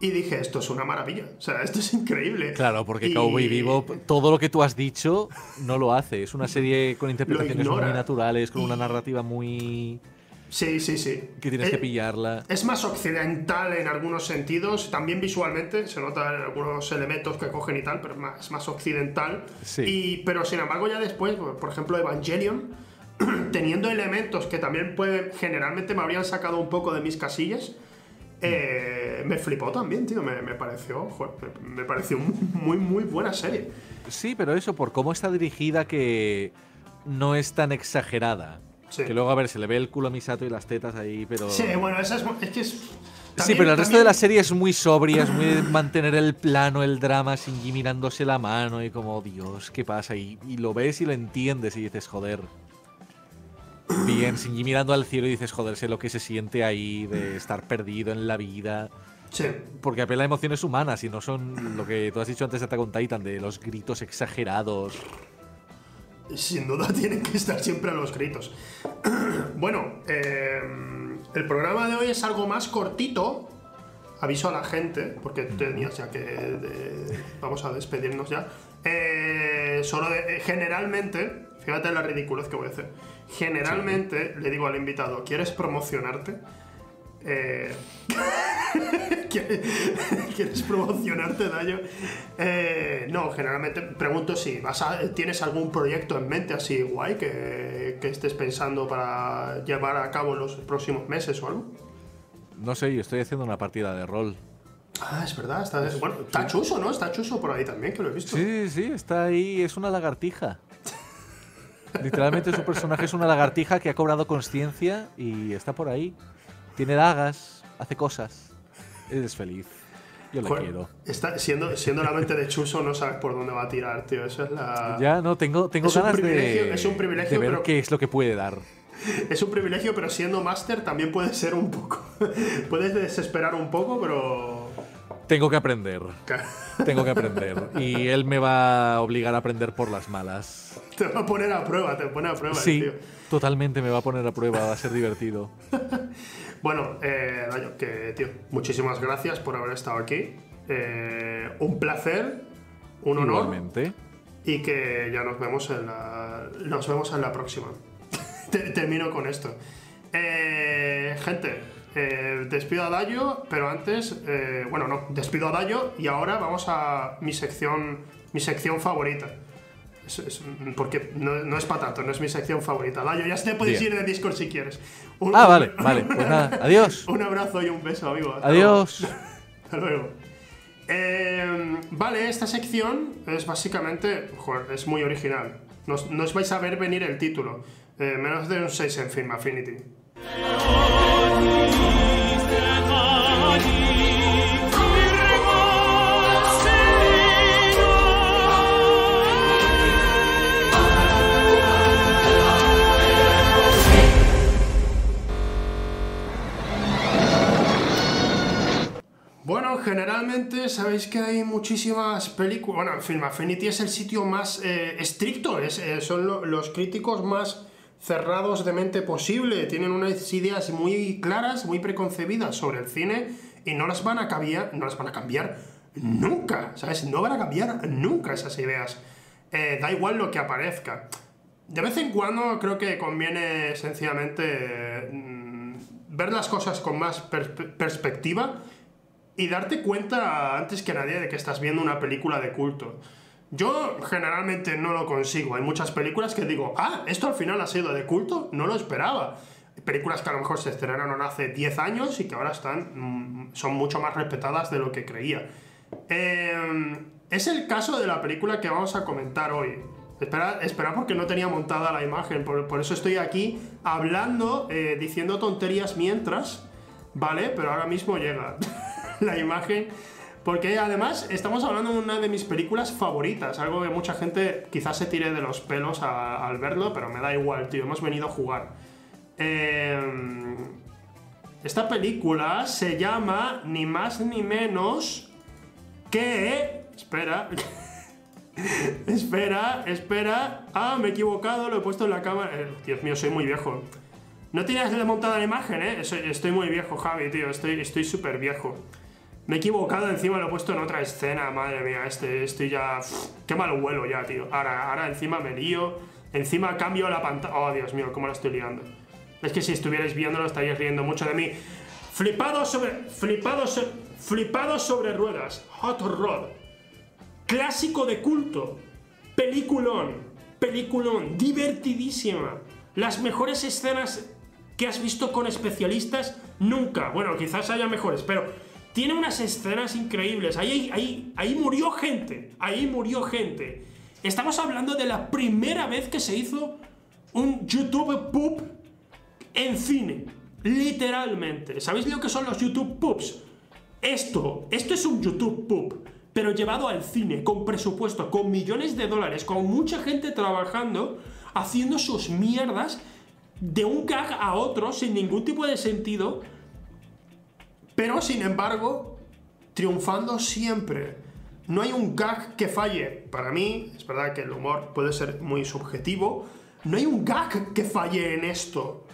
y dije, esto es una maravilla. O sea, esto es increíble. Claro, porque Cowboy Bebop, todo lo que tú has dicho, no lo hace. Es una serie con interpretaciones muy naturales, con una narrativa muy... Sí, sí, sí. Que tienes que eh, pillarla. Es más occidental en algunos sentidos, también visualmente, se notan algunos elementos que cogen y tal, pero es más, es más occidental. Sí. Y, pero sin embargo, ya después, por ejemplo, Evangelion, *clears throat* teniendo elementos que también pueden, generalmente me habrían sacado un poco de mis casillas, eh, me flipó también, tío. Me, pareció, me, pareció muy, muy buena serie. Sí, pero eso, por cómo está dirigida, que no es tan exagerada. Que luego, a ver, se le ve el culo a Misato y las tetas ahí, pero. Sí, bueno, esa es, es que es. sí, pero el resto de la serie es muy sobria, es muy de mantener el plano, el drama, Shinji mirándose la mano y como, Dios, ¿qué pasa? Y, y lo ves y lo entiendes y dices, joder. Bien, Shinji mirando al cielo y dices, joder, sé lo que se siente ahí de estar perdido en la vida. Sí. Porque apela a emociones humanas y no son lo que tú has dicho antes de Attack on Titan, de los gritos exagerados. Sin duda *laughs* tienen que estar siempre a los gritos. *clears throat* bueno, eh, el programa de hoy es algo más cortito. Aviso a la gente, porque tenías ya que. vamos a despedirnos ya. Eh, solo de, generalmente, fíjate la ridiculez que voy a hacer. Generalmente le digo al invitado, ¿quieres promocionarte? Eh, *laughs* ¿Quieres promocionarte, Dayo? Eh, no, generalmente pregunto si vas tienes algún proyecto en mente así guay que, estés pensando para llevar a cabo en los próximos meses o algo. No sé, yo estoy haciendo una partida de rol. Ah, es verdad, está, bueno, está chuso, ¿no? Está chuso por ahí también, que lo he visto. Sí, sí, está ahí, es una lagartija. Literalmente su personaje es una lagartija que ha cobrado conciencia y está por ahí. Tiene dagas, hace cosas. Es feliz. Yo le quiero. Está, siendo, siendo la mente de Chuso, no sabes por dónde va a tirar, tío. Eso es la. Ya, no, tengo, tengo ganas de, es un privilegio, ver qué es lo que puede dar. Es un privilegio, pero siendo máster también puede ser un poco. *laughs* Puedes desesperar un poco, pero. Tengo que aprender. Tengo que aprender. Y él me va a obligar a aprender por las malas. Te va a poner a prueba, te pone a prueba. Sí, totalmente me va a poner a prueba, va a ser divertido. *laughs* bueno, eh, que tío, muchísimas gracias por haber estado aquí. Eh, un placer, un honor. Igualmente. Y que ya nos vemos en la, nos vemos en la próxima. *laughs* Termino con esto. Eh, gente, eh, despido a Dayo, pero antes, eh, bueno, no, despido a Dayo y ahora vamos a mi sección, mi sección favorita. porque no, es para tanto, no es mi sección favorita. Dayo, ya te puedes ir de Discord si quieres. ah, vale, *laughs* vale. Pues nada, adiós. Un abrazo y un beso, amigo. adiós. *laughs* Hasta luego. Eh, vale, esta sección es básicamente, joder, es muy original. No, os vais a ver venir el título. menos de un 6 en Film Affinity. Bueno, generalmente sabéis que hay muchísimas películas. Bueno, Film Affinity es el sitio más eh, estricto, es, eh, son los críticos más cerrados de mente posible, tienen unas ideas muy claras, muy preconcebidas sobre el cine y no las van a cambiar, no las van a cambiar nunca, ¿sabes? No van a cambiar nunca esas ideas. Eh, da igual lo que aparezca. De vez en cuando creo que conviene sencillamente mm, ver las cosas con más perspectiva y darte cuenta antes que nadie de que estás viendo una película de culto. Yo generalmente no lo consigo. Hay muchas películas que digo, ah, esto al final ha sido de culto, no lo esperaba. Películas que a lo mejor se estrenaron hace 10 años y que ahora están, mm, son mucho más respetadas de lo que creía. Em, es el caso de la película que vamos a comentar hoy. Espera, espera porque no tenía montada la imagen, por, eso estoy aquí hablando, eh, diciendo tonterías mientras, ¿vale? Pero ahora mismo llega *laughs* la imagen porque además estamos hablando de una de mis películas favoritas, algo que mucha gente quizás se tire de los pelos al verlo, pero me da igual, tío, hemos venido a jugar. Em, esta película se llama ni más ni menos que... Espera. *laughs* espera, espera. Ah, me he equivocado, lo he puesto en la cámara. Eh, Dios mío, soy muy viejo. No tienes montada la imagen, ¿eh? Estoy muy viejo, Javi, tío. Estoy súper viejo. Me he equivocado, encima lo he puesto en otra escena, madre mía, este, estoy ya... qué mal vuelo ya, tío. Ahora, ahora encima me lío, encima cambio la pantalla... Oh, Dios mío, cómo la estoy liando. Es que si estuvierais viéndolo estaríais riendo mucho de mí. Flipado sobre... Flipado, flipado sobre ruedas. Hot Rod. Clásico de culto. Peliculón. Peliculón. Divertidísima. Las mejores escenas que has visto con especialistas nunca. Bueno, quizás haya mejores, pero tiene unas escenas increíbles. Ahí, ahí, ahí murió gente. Ahí murió gente. Estamos hablando de la primera vez que se hizo un YouTube Poop en cine. Literalmente. ¿Sabéis lo que son los YouTube Pubs? Esto, esto es un YouTube Pub, pero llevado al cine, con presupuesto, con millones de dólares, con mucha gente trabajando, haciendo sus mierdas de un gag a otro sin ningún tipo de sentido, pero sin embargo, triunfando siempre. No hay un gag que falle. Para mí, es verdad que el humor puede ser muy subjetivo, no hay un gag que falle en esto.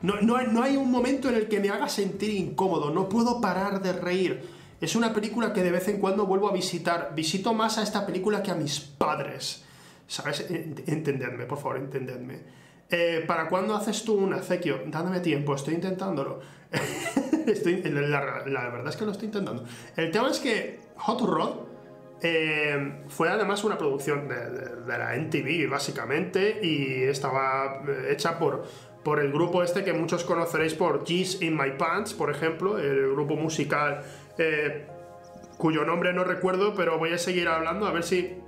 No, no, hay un momento en el que me haga sentir incómodo, no puedo parar de reír. Es una película que de vez en cuando vuelvo a visitar. Visito más a esta película que a mis padres. ¿Sabes? Entendedme, por favor, entendedme. Eh, ¿Para cuándo haces tú un acequio? Dándome tiempo, estoy intentándolo. *laughs* estoy, la, verdad es que lo estoy intentando. El tema es que Hot Rod eh, fue además una producción de, la NTV, básicamente, y estaba eh, hecha por, por el grupo este que muchos conoceréis por G's in My Pants, por ejemplo, el grupo musical cuyo nombre no recuerdo, pero voy a seguir hablando a ver si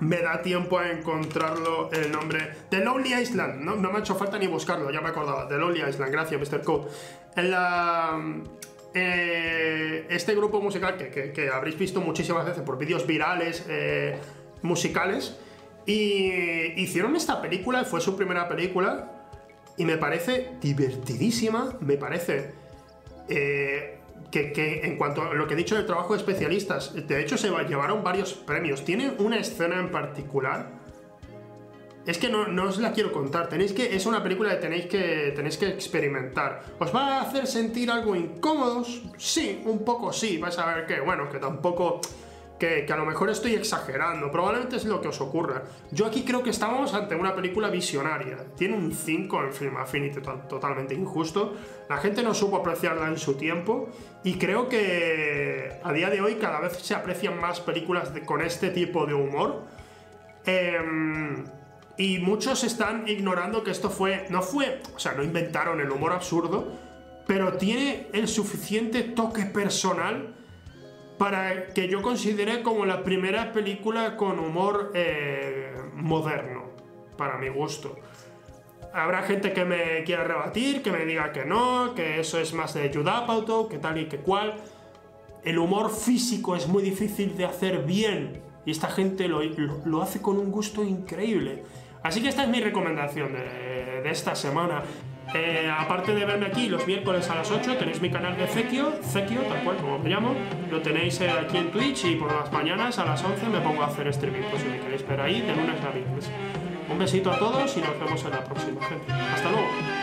me da tiempo a encontrarlo el nombre. The Lonely Island, no, me ha hecho falta ni buscarlo, ya me acordaba. The Lonely Island, gracias, Mr. Code. En la, eh, este grupo musical que, habréis visto muchísimas veces por vídeos virales eh, musicales, y hicieron esta película, fue su primera película, y me parece divertidísima, me parece eh, que, en cuanto a lo que he dicho del trabajo de especialistas, de hecho se llevaron varios premios. Tiene una escena en particular. Es que no, os la quiero contar. Tenéis que. Es una película que tenéis que. tenéis que experimentar. ¿Os va a hacer sentir algo incómodos? Sí, un poco sí. Vais a ver que, bueno, que tampoco que, a lo mejor estoy exagerando, probablemente es lo que os ocurra. Yo aquí creo que estamos ante una película visionaria. Tiene un 5 en Film Affinity totalmente injusto. La gente no supo apreciarla en su tiempo y creo que a día de hoy cada vez se aprecian más películas con este tipo de humor. Em, y muchos están ignorando que esto fue, no fue, o sea, no inventaron el humor absurdo, pero tiene el suficiente toque personal para que yo considere como la primera película con humor eh, moderno, para mi gusto. Habrá gente que me quiera rebatir, que me diga que no, que eso es más de Judd que tal y que cual. El humor físico es muy difícil de hacer bien y esta gente lo, lo, hace con un gusto increíble. Así que esta es mi recomendación de, de esta semana. Eh, aparte de verme aquí los miércoles a las 8, tenéis mi canal de Zekio, Zekio, tal cual como me llamo. Lo tenéis eh, aquí en Twitch y por las mañanas a las 11 me pongo a hacer streaming. Pues si me queréis ver ahí, de lunes a viernes. Un besito a todos y nos vemos en la próxima, gente. Hasta luego.